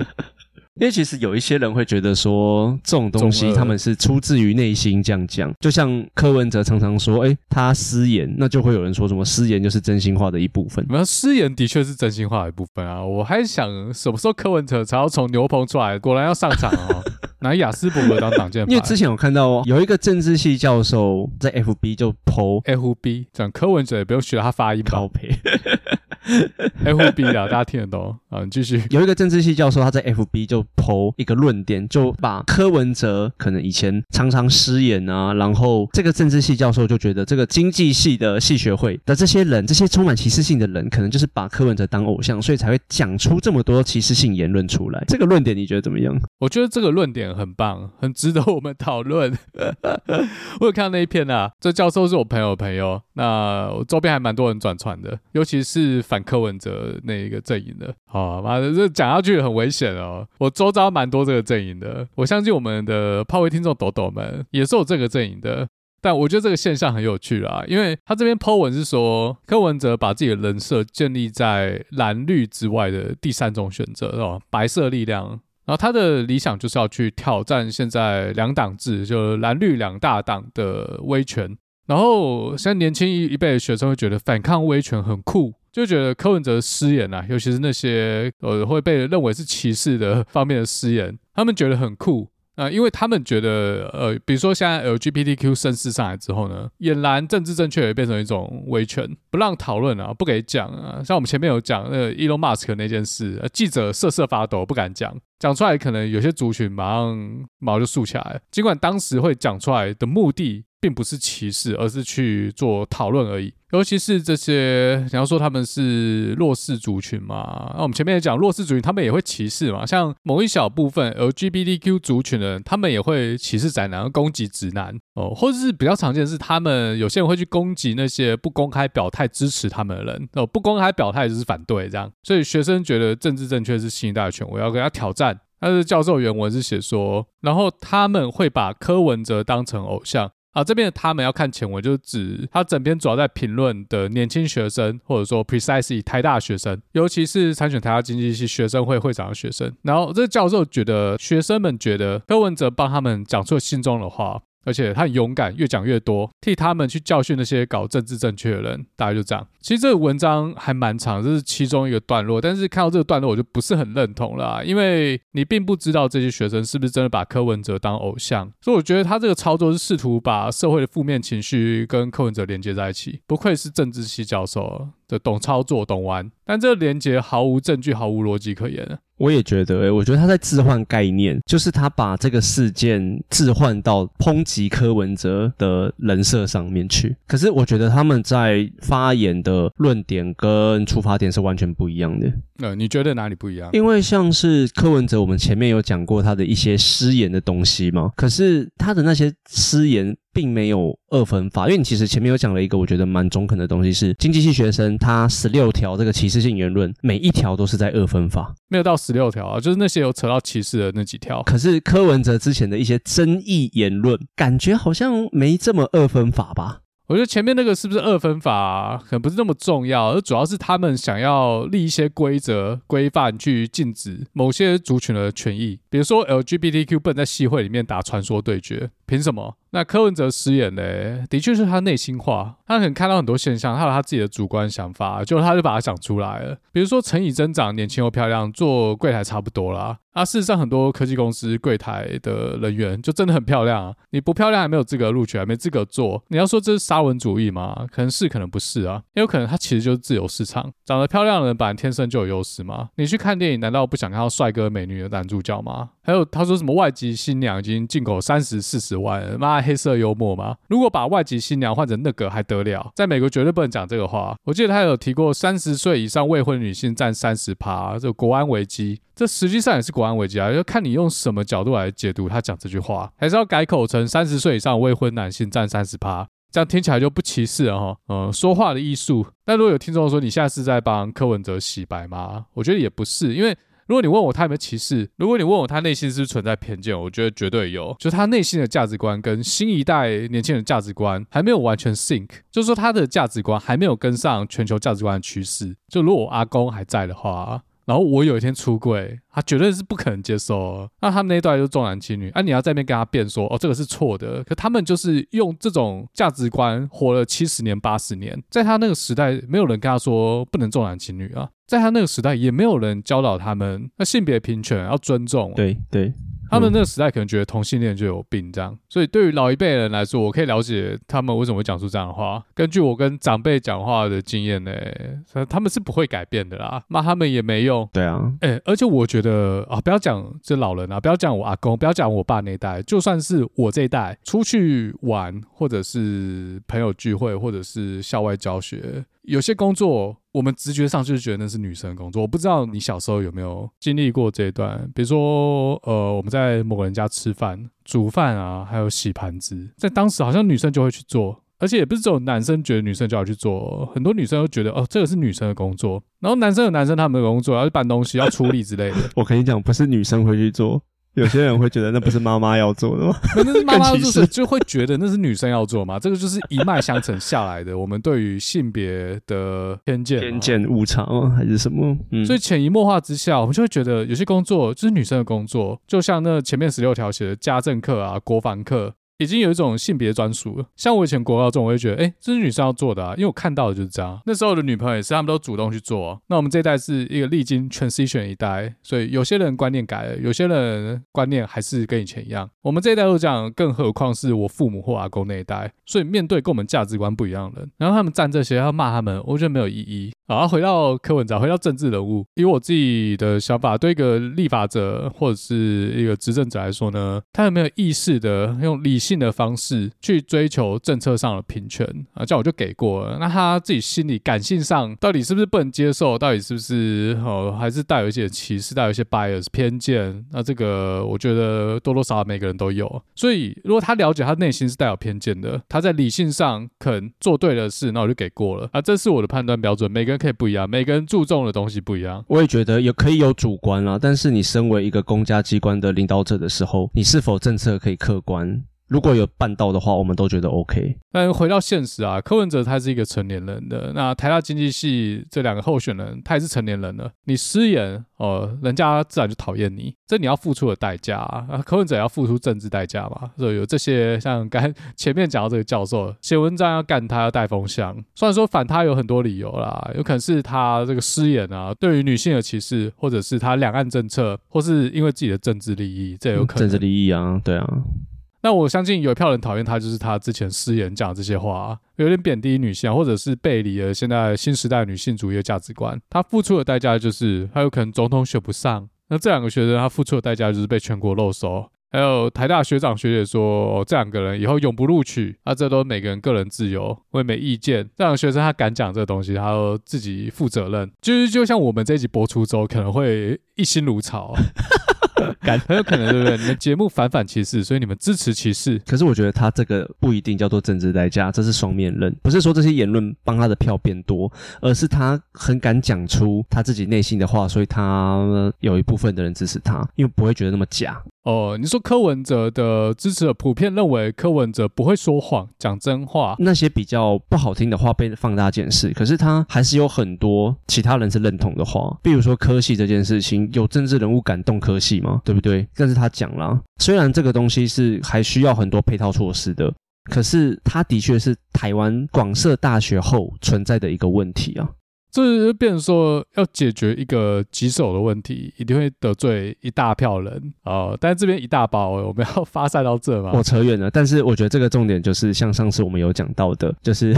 因为其实有一些人会觉得说，这种东西他们是出自于内心这样讲。就像柯文哲常常说，哎，他失言，那就会有人说什么失言就是真心话的一部分。那失言的确是真心话的一部分啊。我还想什么时候柯文哲才要从牛棚出来？果然要上场哦。拿雅斯伯格当挡箭牌，因为之前我看到有一个政治系教授在 FB 就 po FB 讲柯文哲也不用学他发音高配。FB 啊，大家听得懂啊？你继续。有一个政治系教授，他在 FB 就 po 一个论点，就把柯文哲可能以前常常失言啊，然后这个政治系教授就觉得这个经济系的系学会的这些人，这些充满歧视性的人，可能就是把柯文哲当偶像，所以才会讲出这么多歧视性言论出来。这个论点你觉得怎么样？我觉得这个论点很棒，很值得我们讨论。我有看到那一篇啊，这教授是我朋友的朋友，那我周边还蛮多人转传的，尤其是是反。柯文哲那一个阵营的，好妈的，这讲下去很危险哦。我周遭蛮多这个阵营的，我相信我们的炮位听众抖抖们也是有这个阵营的。但我觉得这个现象很有趣啦，因为他这边 po 文是说柯文哲把自己的人设建立在蓝绿之外的第三种选择哦，白色力量。然后他的理想就是要去挑战现在两党制，就蓝绿两大党的威权。然后现在年轻一一辈的学生会觉得反抗威权很酷，就觉得柯文哲的失言啊，尤其是那些呃会被认为是歧视的方面的失言，他们觉得很酷。啊、因为他们觉得，呃，比如说现在 LGBTQ 盛世上来之后呢，俨然政治正确也变成一种威权，不让讨论啊，不给讲啊。像我们前面有讲那个 Elon Musk 那件事，呃、记者瑟瑟发抖，不敢讲，讲出来可能有些族群马上毛就竖起来。尽管当时会讲出来的目的。并不是歧视，而是去做讨论而已。尤其是这些，你要说他们是弱势族群嘛？那我们前面也讲弱势族群，他们也会歧视嘛？像某一小部分 LGBTQ 族群的人，他们也会歧视宅男，攻击直男哦，或者是比较常见的是，他们有些人会去攻击那些不公开表态支持他们的人哦，不公开表态就是反对这样。所以学生觉得政治正确是新一代的权威，要跟他挑战。但是教授原文是写说，然后他们会把柯文哲当成偶像。啊，这边的他们要看前文，就是指他整篇主要在评论的年轻学生，或者说 precisely 台大学生，尤其是参选台大经济系学生会会长的学生。然后这教授觉得，学生们觉得柯文哲帮他们讲出了心中的话。而且他很勇敢，越讲越多，替他们去教训那些搞政治正确的人。大概就这样。其实这个文章还蛮长，这是其中一个段落。但是看到这个段落，我就不是很认同了，因为你并不知道这些学生是不是真的把柯文哲当偶像。所以我觉得他这个操作是试图把社会的负面情绪跟柯文哲连接在一起。不愧是政治系教授，的懂操作，懂玩。但这个连接毫无证据，毫无逻辑可言。我也觉得、欸，我觉得他在置换概念，就是他把这个事件置换到抨击柯文哲的人设上面去。可是我觉得他们在发言的论点跟出发点是完全不一样的。呃，你觉得哪里不一样？因为像是柯文哲，我们前面有讲过他的一些失言的东西嘛。可是他的那些失言。并没有二分法，因为你其实前面有讲了一个我觉得蛮中肯的东西，是经济系学生他十六条这个歧视性言论，每一条都是在二分法，没有到十六条啊，就是那些有扯到歧视的那几条。可是柯文哲之前的一些争议言论，感觉好像没这么二分法吧？我觉得前面那个是不是二分法，可能不是那么重要，而主要是他们想要立一些规则规范去禁止某些族群的权益，比如说 LGBTQ 不能在系会里面打传说对决，凭什么？那柯文哲失言嘞，的确是他内心话，他可能看到很多现象，他有他自己的主观想法，就他就把它讲出来了。比如说陈以真长年轻又漂亮，做柜台差不多啦。啊，事实上很多科技公司柜台的人员就真的很漂亮啊，你不漂亮还没有资格录取，还没资格做。你要说这是沙文主义吗？可能是，可能不是啊。也有可能他其实就是自由市场，长得漂亮的人本来天生就有优势嘛？你去看电影，难道不想看到帅哥美女的男主角吗？还有他说什么外籍新娘已经进口三十四十万，妈黑色幽默吗？如果把外籍新娘换成那个还得了？在美国绝对不能讲这个话。我记得他有提过三十岁以上未婚女性占三十趴，这国安危机，这实际上也是国安危机啊！要看你用什么角度来解读他讲这句话，还是要改口成三十岁以上未婚男性占三十趴，这样听起来就不歧视了哈。嗯，说话的艺术。但如果有听众说你现在是在帮柯文哲洗白吗？我觉得也不是，因为。如果你问我他有没有歧视，如果你问我他内心是不是存在偏见，我觉得绝对有，就是他内心的价值观跟新一代年轻人价值观还没有完全 sync，就是说他的价值观还没有跟上全球价值观的趋势。就如果我阿公还在的话，然后我有一天出柜，他绝对是不可能接受。那他们那一段就是重男轻女，啊，你要在那边跟他辩说，哦，这个是错的。可他们就是用这种价值观活了七十年、八十年，在他那个时代，没有人跟他说不能重男轻女啊。在他那个时代，也没有人教导他们那性别平权要尊重。对对。他们那个时代可能觉得同性恋就有病，这样，所以对于老一辈人来说，我可以了解他们为什么会讲出这样的话。根据我跟长辈讲话的经验呢，他们是不会改变的啦，骂他们也没用。对啊，哎，而且我觉得啊，不要讲这老人啊，不要讲我阿公，不要讲我爸那一代，就算是我这一代出去玩，或者是朋友聚会，或者是校外教学。有些工作，我们直觉上就是觉得那是女生的工作。我不知道你小时候有没有经历过这一段，比如说，呃，我们在某个人家吃饭、煮饭啊，还有洗盘子，在当时好像女生就会去做，而且也不是只有男生觉得女生就要去做，很多女生都觉得哦，这个是女生的工作。然后男生有男生他们的工作，要去搬东西、要处理之类的。我跟你讲，不是女生会去做。有些人会觉得那不是妈妈要做的吗？那是妈妈要做的，就会觉得那是女生要做嘛。这个就是一脉相承下来的，我们对于性别的偏见、偏见误差还是什么？嗯，所以潜移默化之下，我们就会觉得有些工作就是女生的工作，就像那前面十六条写的家政课啊、国防课。已经有一种性别专属了。像我以前国高中，我会觉得，哎，这是女生要做的啊，因为我看到的就是这样。那时候的女朋友也是，他们都主动去做。那我们这一代是一个历经 transition 一代，所以有些人观念改了，有些人观念还是跟以前一样。我们这一代都这样，更何况是我父母或阿公那一代。所以面对跟我们价值观不一样的人，然后他们站这些要骂他们，我觉得没有意义。好，回到柯文哲，回到政治人物，以我自己的想法，对一个立法者或者是一个执政者来说呢，他有没有意识的用理性的方式去追求政策上的平权啊？这样我就给过了。那他自己心里感性上到底是不是不能接受？到底是不是哦，还是带有一些歧视，带有一些 bias 偏见？那这个我觉得多多少少每个人都有。所以如果他了解他内心是带有偏见的，他在理性上肯做对的事，那我就给过了啊。这是我的判断标准，每个人。可以不一样，每个人注重的东西不一样。我也觉得也可以有主观啦，但是你身为一个公家机关的领导者的时候，你是否政策可以客观？如果有办到的话，我们都觉得 OK。但回到现实啊，柯文哲他是一个成年人的，那台大经济系这两个候选人，他也是成年人了。你失言哦，人家自然就讨厌你，这你要付出的代价啊。柯文哲要付出政治代价嘛，所以有这些像刚前面讲到这个教授写文章要干他要带风向，虽然说反他有很多理由啦，有可能是他这个失言啊，对于女性的歧视，或者是他两岸政策，或是因为自己的政治利益，这有可能。政治利益啊，对啊。那我相信有一票人讨厌他，就是他之前失言讲这些话，有点贬低女性，或者是背离了现在新时代女性主义的价值观。他付出的代价就是他有可能总统选不上。那这两个学生他付出的代价就是被全国漏收。还有台大学长学姐说，这两个人以后永不录取。那这都是每个人个人自由，我也没意见。这两个学生他敢讲这个东西，他都自己负责任。就是就像我们这一集播出之后，可能会一心如潮。很有可能，对不对？你们节目反反歧视，所以你们支持歧视。可是我觉得他这个不一定叫做政治代价，这是双面刃。不是说这些言论帮他的票变多，而是他很敢讲出他自己内心的话，所以他有一部分的人支持他，因为不会觉得那么假。哦，你说柯文哲的支持者普遍认为柯文哲不会说谎，讲真话，那些比较不好听的话被放大检视，可是他还是有很多其他人是认同的话，比如说科系这件事情，有政治人物敢动科系吗？对不对？但是他讲了，虽然这个东西是还需要很多配套措施的，可是他的确是台湾广设大学后存在的一个问题啊。这就变成说，要解决一个棘手的问题，一定会得罪一大票人哦。但是这边一大包，我们要发散到这吗？我扯远了。但是我觉得这个重点就是，像上次我们有讲到的，就是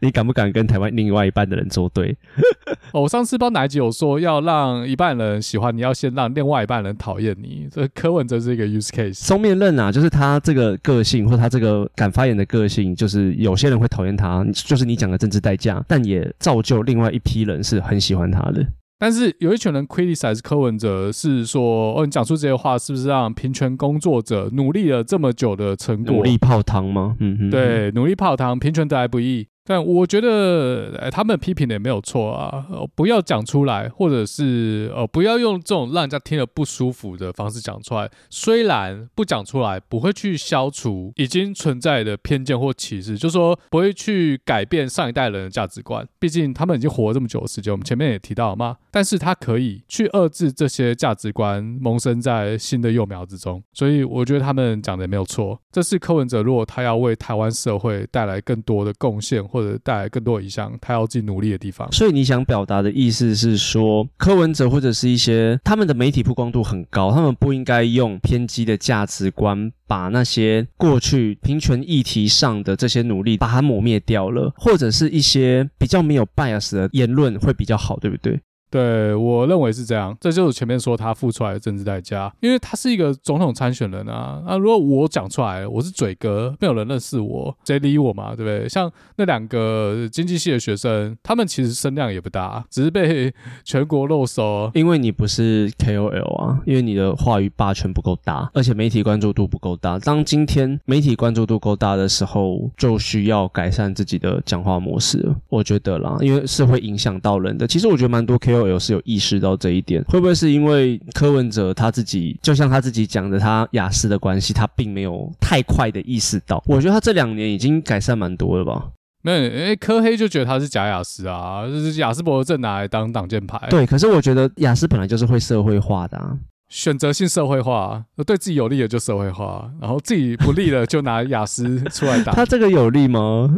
你敢不敢跟台湾另外一半的人作对？哦，我上次不知道哪一集有说，要让一半人喜欢你，要先让另外一半人讨厌你。这柯文哲是一个 use case。双面刃啊，就是他这个个性，或他这个敢发言的个性，就是有些人会讨厌他，就是你讲的政治代价，但也造就另外一。批人是很喜欢他的，但是有一群人 criticize 柯文哲，是说哦，你讲出这些话，是不是让平权工作者努力了这么久的成果，努力泡汤吗？嗯嗯，对，努力泡汤，平权得来不易。但我觉得，哎，他们批评的也没有错啊，不要讲出来，或者是呃，不要用这种让人家听了不舒服的方式讲出来。虽然不讲出来不会去消除已经存在的偏见或歧视，就说不会去改变上一代人的价值观，毕竟他们已经活了这么久的时间，我们前面也提到了嘛。但是他可以去遏制这些价值观萌生在新的幼苗之中，所以我觉得他们讲的也没有错。这是柯文哲，如果他要为台湾社会带来更多的贡献，或者带来更多影响，他要自己努力的地方。所以你想表达的意思是说，柯文哲或者是一些他们的媒体曝光度很高，他们不应该用偏激的价值观把那些过去平权议题上的这些努力把它抹灭掉了，或者是一些比较没有 bias 的言论会比较好，对不对？对，我认为是这样，这就是前面说他付出来的政治代价，因为他是一个总统参选人啊。那如果我讲出来，我是嘴哥，没有人认识我，谁理我嘛？对不对？像那两个经济系的学生，他们其实声量也不大，只是被全国肉搜，因为你不是 KOL 啊，因为你的话语霸权不够大，而且媒体关注度不够大。当今天媒体关注度够大的时候，就需要改善自己的讲话模式，我觉得啦，因为是会影响到人的。其实我觉得蛮多 KOL。有是有意识到这一点，会不会是因为柯文哲他自己，就像他自己讲的，他雅思的关系，他并没有太快的意识到。我觉得他这两年已经改善蛮多了吧？没有，因为柯黑就觉得他是假雅思啊，就是雅思伯格证拿来当挡箭牌。对，可是我觉得雅思本来就是会社会化的啊。选择性社会化，对自己有利的就社会化，然后自己不利的就拿雅思出来打。他这个有利吗？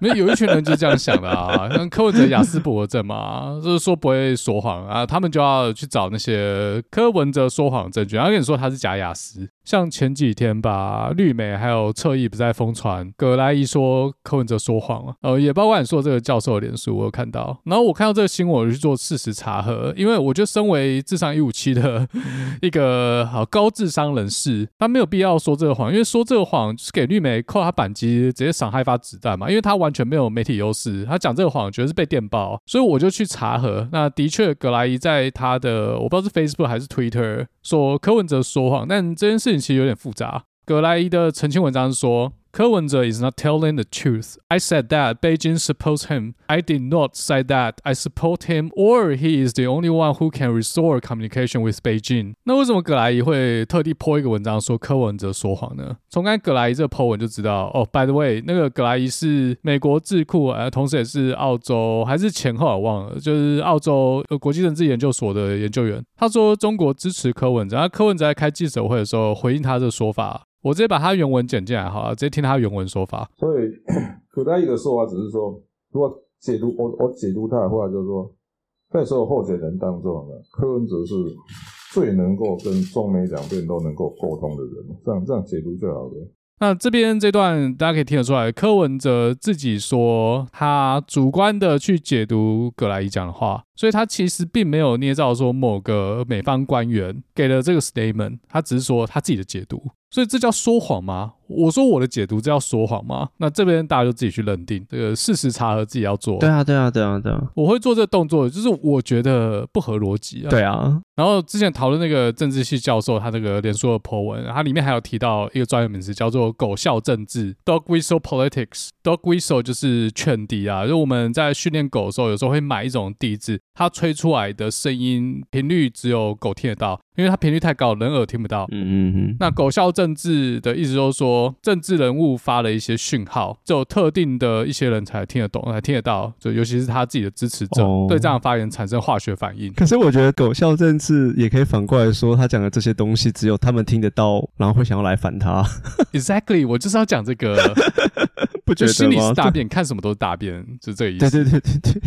没有，一群人就这样想的啊，像柯文哲雅思伯格症嘛，就是说不会说谎啊，他们就要去找那些柯文哲说谎证据，然后跟你说他是假雅思。像前几天吧，绿媒还有侧翼不在疯传，葛莱伊说柯文哲说谎了，呃，也包括你说这个教授的脸书，我有看到。然后我看到这个新闻，我就去做事实查核，因为我觉得身为智商一五七的 一个好高智商人士，他没有必要说这个谎，因为说这个谎就是给绿媒扣他扳机，直接赏他一发子弹嘛，因为他完全没有媒体优势，他讲这个谎绝对是被电爆，所以我就去查核。那的确，葛莱伊在他的我不知道是 Facebook 还是 Twitter 说柯文哲说谎，但这件事。信息有点复杂。葛莱伊的澄清文章说。柯文哲 is not telling the truth. I said that Beijing supports him. I did not say that I support him or he is the only one who can restore communication with Beijing. 那为什么葛莱伊会特地 po 一个文章说柯文哲说谎呢？从刚才葛莱伊这个 po 文就知道哦。By the way，那个葛莱伊是美国智库，呃，同时也是澳洲还是前后我忘了，就是澳洲国际政治研究所的研究员。他说中国支持柯文哲，然后柯文哲在开记者会的时候回应他这个说法。我直接把他原文剪进来好了，直接听他原文说法。所以，葛莱伊的说法只是说，如果解读我我解读他的话，就是说，在所有候选人当中呢，柯文哲是最能够跟中美两边都能够沟通的人，这样这样解读最好的。那这边这段大家可以听得出来，柯文哲自己说他主观的去解读葛莱伊讲的话，所以他其实并没有捏造说某个美方官员给了这个 statement，他只是说他自己的解读。所以这叫说谎吗？我说我的解读，这叫说谎吗？那这边大家就自己去认定，这个事实查核自己要做。对啊，对啊，对啊，对啊。我会做这个动作，就是我觉得不合逻辑啊。对啊。然后之前讨论那个政治系教授，他那个脸书的 po 文，他里面还有提到一个专有名词，叫做“狗笑政治 ”（Dog Whistle Politics）。Dog Whistle 就是劝笛啊，就我们在训练狗的时候，有时候会买一种笛子，它吹出来的声音频率只有狗听得到。因为它频率太高，人耳听不到。嗯嗯嗯。那狗笑政治的意思就是说，政治人物发了一些讯号，只有特定的一些人才听得懂，才听得到。就尤其是他自己的支持者，对这样发言产生化学反应。可是我觉得狗笑政治也可以反过来说，他讲的这些东西只有他们听得到，然后会想要来反他。Exactly，我就是要讲这个。不觉得吗？心里是大便，看什么都是大便，就这个意思。对对对对对。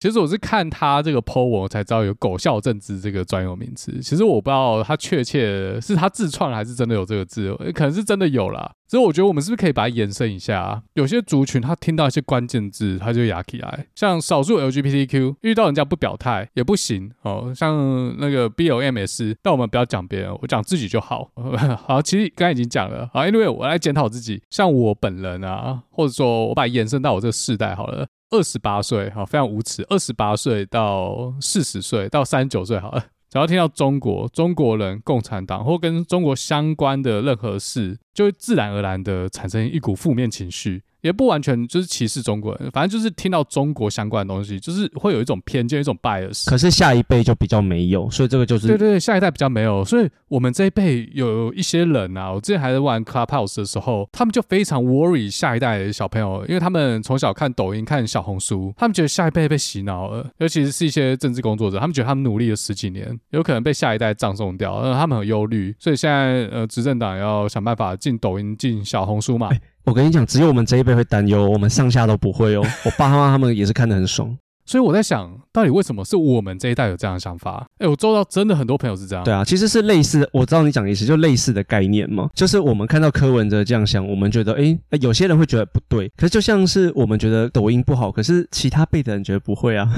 其实我是看他这个 po 文，我才知道有“狗笑政治”这个专有名词。其实我不知道他确切是他自创还是真的有这个字，可能是真的有啦。所以我觉得我们是不是可以把它延伸一下？有些族群他听到一些关键字，他就哑起来。像少数 LGBTQ 遇到人家不表态也不行哦。像那个 BOM 也是，但我们不要讲别人，我讲自己就好。好，其实刚才已经讲了。好，Anyway，我来检讨自己。像我本人啊，或者说我把它延伸到我这个世代好了。二十八岁，好，非常无耻。二十八岁到四十岁到三十九岁，好了，只要听到中国、中国人、共产党或跟中国相关的任何事，就会自然而然的产生一股负面情绪。也不完全就是歧视中国人，反正就是听到中国相关的东西，就是会有一种偏见，一种 bias。可是下一辈就比较没有，所以这个就是对对对，下一代比较没有，所以我们这一辈有一些人啊，我之前还在玩 Clubhouse 的时候，他们就非常 worry 下一代的小朋友，因为他们从小看抖音、看小红书，他们觉得下一辈被洗脑了，尤其是一些政治工作者，他们觉得他们努力了十几年，有可能被下一代葬送掉，他们很忧虑，所以现在呃，执政党要想办法进抖音、进小红书嘛。欸我跟你讲，只有我们这一辈会担忧，我们上下都不会哦。我爸妈他们也是看得很爽，所以我在想，到底为什么是我们这一代有这样的想法？哎，我周到真的很多朋友是这样。对啊，其实是类似的，我知道你讲的意思，就类似的概念嘛。就是我们看到柯文哲这样想，我们觉得，哎，有些人会觉得不对。可是就像是我们觉得抖音不好，可是其他辈的人觉得不会啊。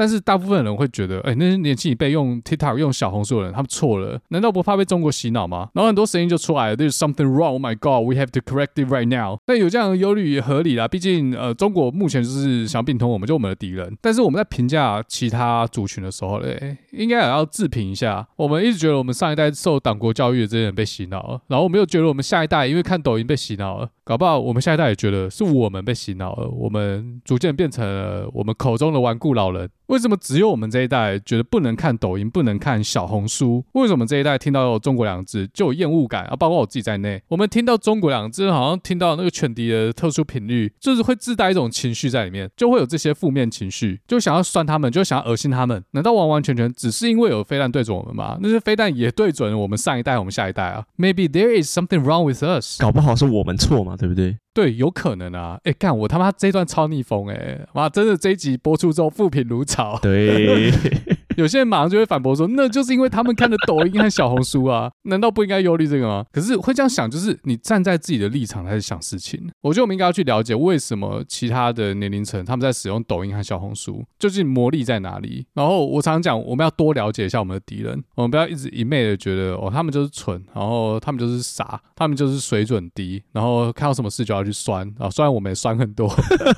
但是大部分人会觉得，哎，那些年轻一辈用 TikTok、用小红书的人，他们错了，难道不怕被中国洗脑吗？然后很多声音就出来了，There's something wrong. Oh my God, we have to correct it right now. 那有这样的忧虑也合理啦，毕竟呃，中国目前就是想要并吞我们，就我们的敌人。但是我们在评价其他族群的时候嘞，应该也要自评一下。我们一直觉得我们上一代受党国教育的这些人被洗脑了，然后我们又觉得我们下一代因为看抖音被洗脑了。搞不好我们下一代也觉得是我们被洗脑了，我们逐渐变成了我们口中的顽固老人。为什么只有我们这一代觉得不能看抖音，不能看小红书？为什么这一代听到“中国”两字就有厌恶感啊？包括我自己在内，我们听到“中国”两字，好像听到那个犬敌的特殊频率，就是会自带一种情绪在里面，就会有这些负面情绪，就想要酸他们，就想要恶心他们。难道完完全全只是因为有飞弹对准我们吗？那些飞弹也对准了我们上一代，我们下一代啊？Maybe there is something wrong with us。搞不好是我们错吗，对不对？对，有可能啊！哎，干我他妈这段超逆风哎！妈，真的这一集播出之后，负评如潮。对。有些人马上就会反驳说，那就是因为他们看的抖音和小红书啊，难道不应该忧虑这个吗？可是会这样想，就是你站在自己的立场来想事情。我觉得我们应该要去了解为什么其他的年龄层他们在使用抖音和小红书，究竟魔力在哪里？然后我常常讲，我们要多了解一下我们的敌人，我们不要一直一昧的觉得哦，他们就是蠢，然后他们就是傻，他们就是水准低，然后看到什么事就要去酸啊。虽然我们也酸很多，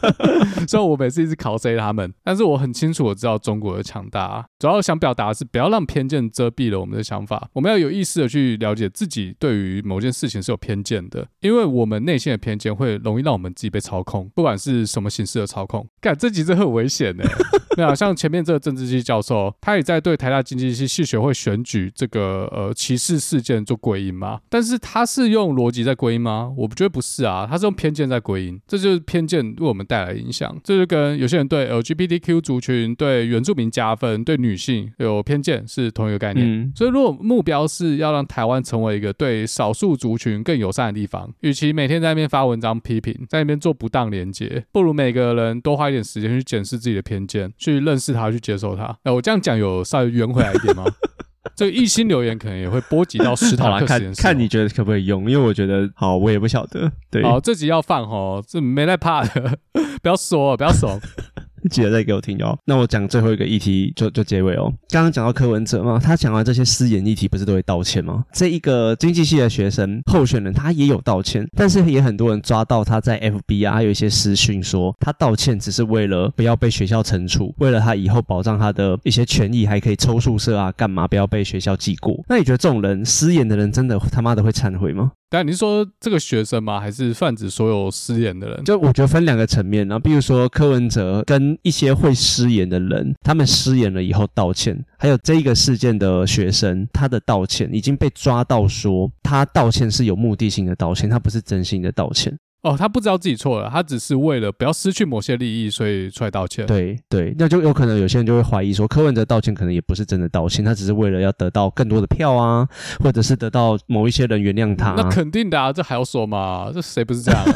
虽然我每次一直考 C 他们，但是我很清楚我知道中国的强大，主要。想表达的是，不要让偏见遮蔽了我们的想法。我们要有意识的去了解自己对于某件事情是有偏见的，因为我们内心的偏见会容易让我们自己被操控，不管是什么形式的操控。干，这集真的很危险呢。没有，像前面这个政治系教授，他也在对台大经济系系学会选举这个呃歧视事件做归因嘛？但是他是用逻辑在归因吗？我觉得不是啊，他是用偏见在归因。这就是偏见为我们带来影响。这就跟有些人对 LGBTQ 族群、对原住民加分、对女性有偏见是同一个概念。嗯、所以，如果目标是要让台湾成为一个对少数族群更友善的地方，与其每天在那边发文章批评，在那边做不当连接，不如每个人多花一点时间去检视自己的偏见。去认识他，去接受他。哎，我这样讲有稍微圆回来一点吗？这个一心留言可能也会波及到史塔克实验室。看看你觉得可不可以用？因为我觉得好，我也不晓得。对，好，这集要放哦，这没在怕的，不要说，不要说。记得再给我听哦。那我讲最后一个议题就就结尾哦。刚刚讲到柯文哲嘛，他讲完这些私言议题，不是都会道歉吗？这一个经济系的学生候选人，他也有道歉，但是也很多人抓到他在 FB 啊，还有一些私讯说他道歉只是为了不要被学校惩处，为了他以后保障他的一些权益，还可以抽宿舍啊，干嘛不要被学校记过？那你觉得这种人私言的人，真的他妈的会忏悔吗？但你是说这个学生吗？还是泛指所有失言的人？就我觉得分两个层面，然后比如说柯文哲跟一些会失言的人，他们失言了以后道歉，还有这一个事件的学生，他的道歉已经被抓到说他道歉是有目的性的道歉，他不是真心的道歉。哦，他不知道自己错了，他只是为了不要失去某些利益，所以出来道歉。对对，那就有可能有些人就会怀疑说，柯文哲道歉可能也不是真的道歉，他只是为了要得到更多的票啊，或者是得到某一些人原谅他啊。那肯定的啊，这还要说吗？这谁不是这样啊？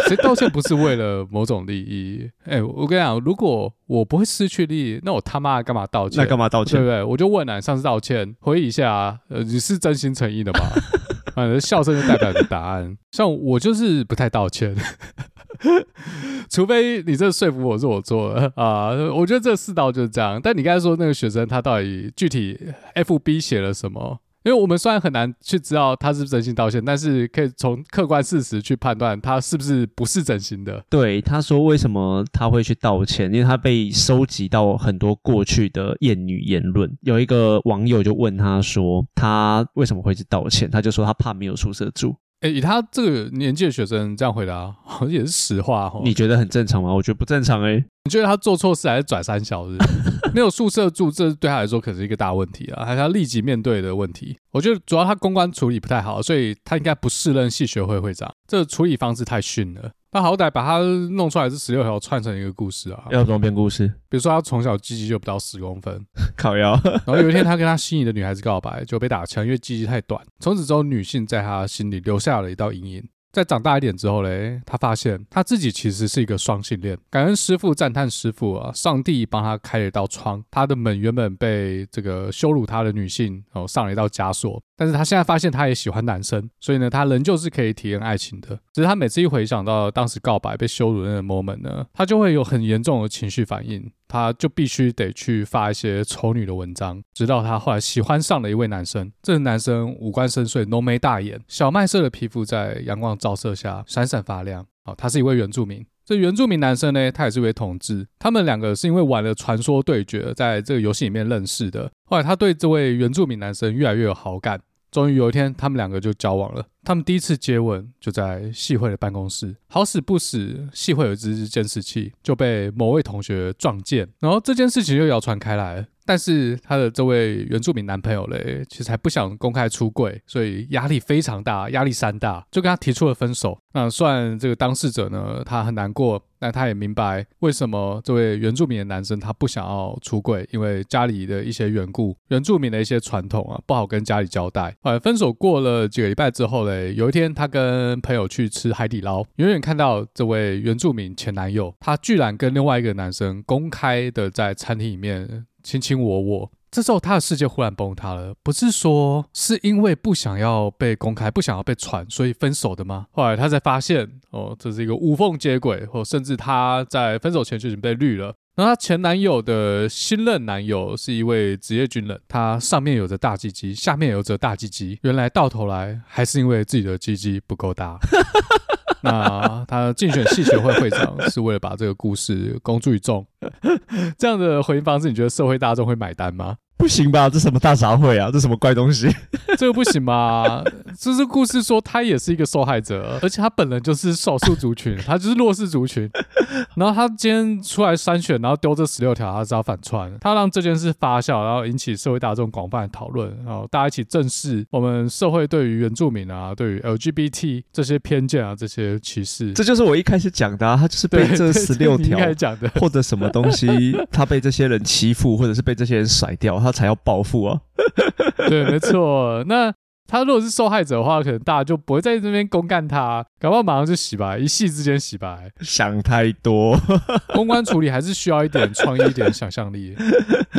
谁道歉不是为了某种利益？哎，我跟你讲，如果我不会失去利益，那我他妈干嘛道歉？那干嘛道歉？对不对？我就问啊，上次道歉，回忆一下，呃，你是真心诚意的吗？反正笑声就代表你的答案。像我就是不太道歉，除非你这说服我是我做的啊。我觉得这四道就是这样。但你刚才说那个学生他到底具体 FB 写了什么？因为我们虽然很难去知道他是不是真心道歉，但是可以从客观事实去判断他是不是不是真心的。对，他说为什么他会去道歉？因为他被收集到很多过去的厌女言论。有一个网友就问他说，他为什么会去道歉？他就说他怕没有宿舍住。哎，以他这个年纪的学生这样回答，好像也是实话哦。你觉得很正常吗？我觉得不正常哎。你觉得他做错事还是拽三小时？没有宿舍住，这对他来说可是一个大问题啊，还是要立即面对的问题。我觉得主要他公关处理不太好，所以他应该不适任系学会会长。这个处理方式太逊了。他好歹把他弄出来是十六条串成一个故事啊，要怎么编故事？比如说他从小鸡鸡就不到十公分，靠腰。然后有一天他跟他心仪的女孩子告白，就被打枪，因为鸡鸡太短。从此之后，女性在他心里留下了一道阴影。在长大一点之后嘞，他发现他自己其实是一个双性恋。感恩师傅，赞叹师傅啊！上帝帮他开了一道窗，他的门原本被这个羞辱他的女性哦上了一道枷锁。但是他现在发现他也喜欢男生，所以呢，他仍旧是可以体验爱情的。只是他每次一回想到当时告白被羞辱的那个 moment 呢，他就会有很严重的情绪反应。他就必须得去发一些丑女的文章，直到他后来喜欢上了一位男生。这个男生五官深邃，浓眉大眼，小麦色的皮肤在阳光照射下闪闪发亮。好，他是一位原住民。这原住民男生呢，他也是一位同志。他们两个是因为玩了传说对决，在这个游戏里面认识的。后来他对这位原住民男生越来越有好感。终于有一天，他们两个就交往了。他们第一次接吻就在系会的办公室，好死不死，系会有一支监视器就被某位同学撞见，然后这件事情又谣传开来。但是他的这位原住民男朋友嘞，其实还不想公开出柜，所以压力非常大，压力山大，就跟他提出了分手。那算这个当事者呢，他很难过，但他也明白为什么这位原住民的男生他不想要出柜，因为家里的一些缘故，原住民的一些传统啊，不好跟家里交代。呃，分手过了几个礼拜之后嘞，有一天他跟朋友去吃海底捞，远远看到这位原住民前男友，他居然跟另外一个男生公开的在餐厅里面。卿卿我我，这时候他的世界忽然崩塌了。不是说是因为不想要被公开，不想要被传，所以分手的吗？后来他才发现，哦，这是一个无缝接轨，或甚至他在分手前就已经被绿了。那她前男友的新任男友是一位职业军人，他上面有着大鸡鸡，下面有着大鸡鸡，原来到头来还是因为自己的鸡鸡不够大。那他竞选戏学会会长是为了把这个故事公诸于众，这样的回应方式，你觉得社会大众会买单吗？不行吧？这什么大杂烩啊？这什么怪东西？这个不行吧？这是故事说他也是一个受害者，而且他本人就是少数族群，他就是弱势族群。然后他今天出来筛选，然后丢这十六条，他是要反串，他让这件事发酵，然后引起社会大众广泛的讨论，然后大家一起正视我们社会对于原住民啊、对于 LGBT 这些偏见啊、这些歧视。这就是我一开始讲的，啊，他就是被这十六条讲的，或者什么东西，他被这些人欺负，或者是被这些人甩掉，他才要暴富啊！对，没错。那。他如果是受害者的话，可能大家就不会在这边公干他，搞不好马上就洗白，一夕之间洗白。想太多，公关处理还是需要一点创意、一点想象力。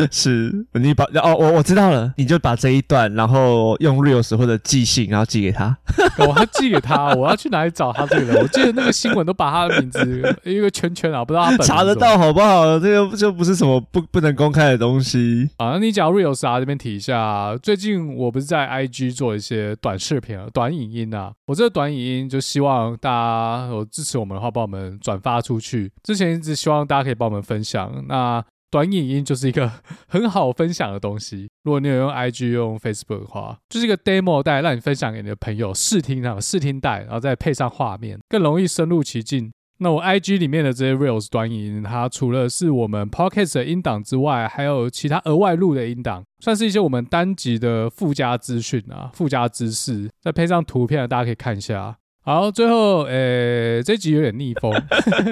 是你把哦，我我知道了，你就把这一段，然后用 Reels 或者寄信，然后寄给他。我要寄给他，我要去哪里找他这个人？我记得那个新闻都把他的名字一个圈圈啊，不知道他本人查得到好不好？这个就不是什么不不能公开的东西。啊，那你讲 Reels 啊，这边提一下，最近我不是在 IG 做。一些短视频啊、短影音啊，我这个短影音就希望大家有支持我们的话，帮我们转发出去。之前一直希望大家可以帮我们分享，那短影音就是一个很好分享的东西。如果你有用 IG、用 Facebook 的话，就是一个 demo 带，让你分享给你的朋友试听啊，试听带，然后再配上画面，更容易深入其境。那我 IG 里面的这些 Reels 短影，它除了是我们 Podcast 的音档之外，还有其他额外录的音档，算是一些我们单集的附加资讯啊、附加知识，再配上图片，大家可以看一下。好，最后，诶、欸，这集有点逆风，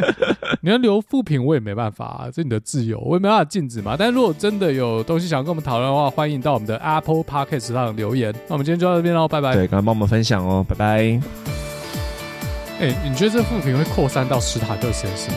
你要留副品我也没办法、啊，这是你的自由，我也没办法禁止嘛。但如果真的有东西想跟我们讨论的话，欢迎到我们的 Apple Podcast 上留言。那我们今天就到这边喽，拜拜。对，赶快帮我们分享哦，拜拜。哎、你觉得这个负评会扩散到史塔克先生？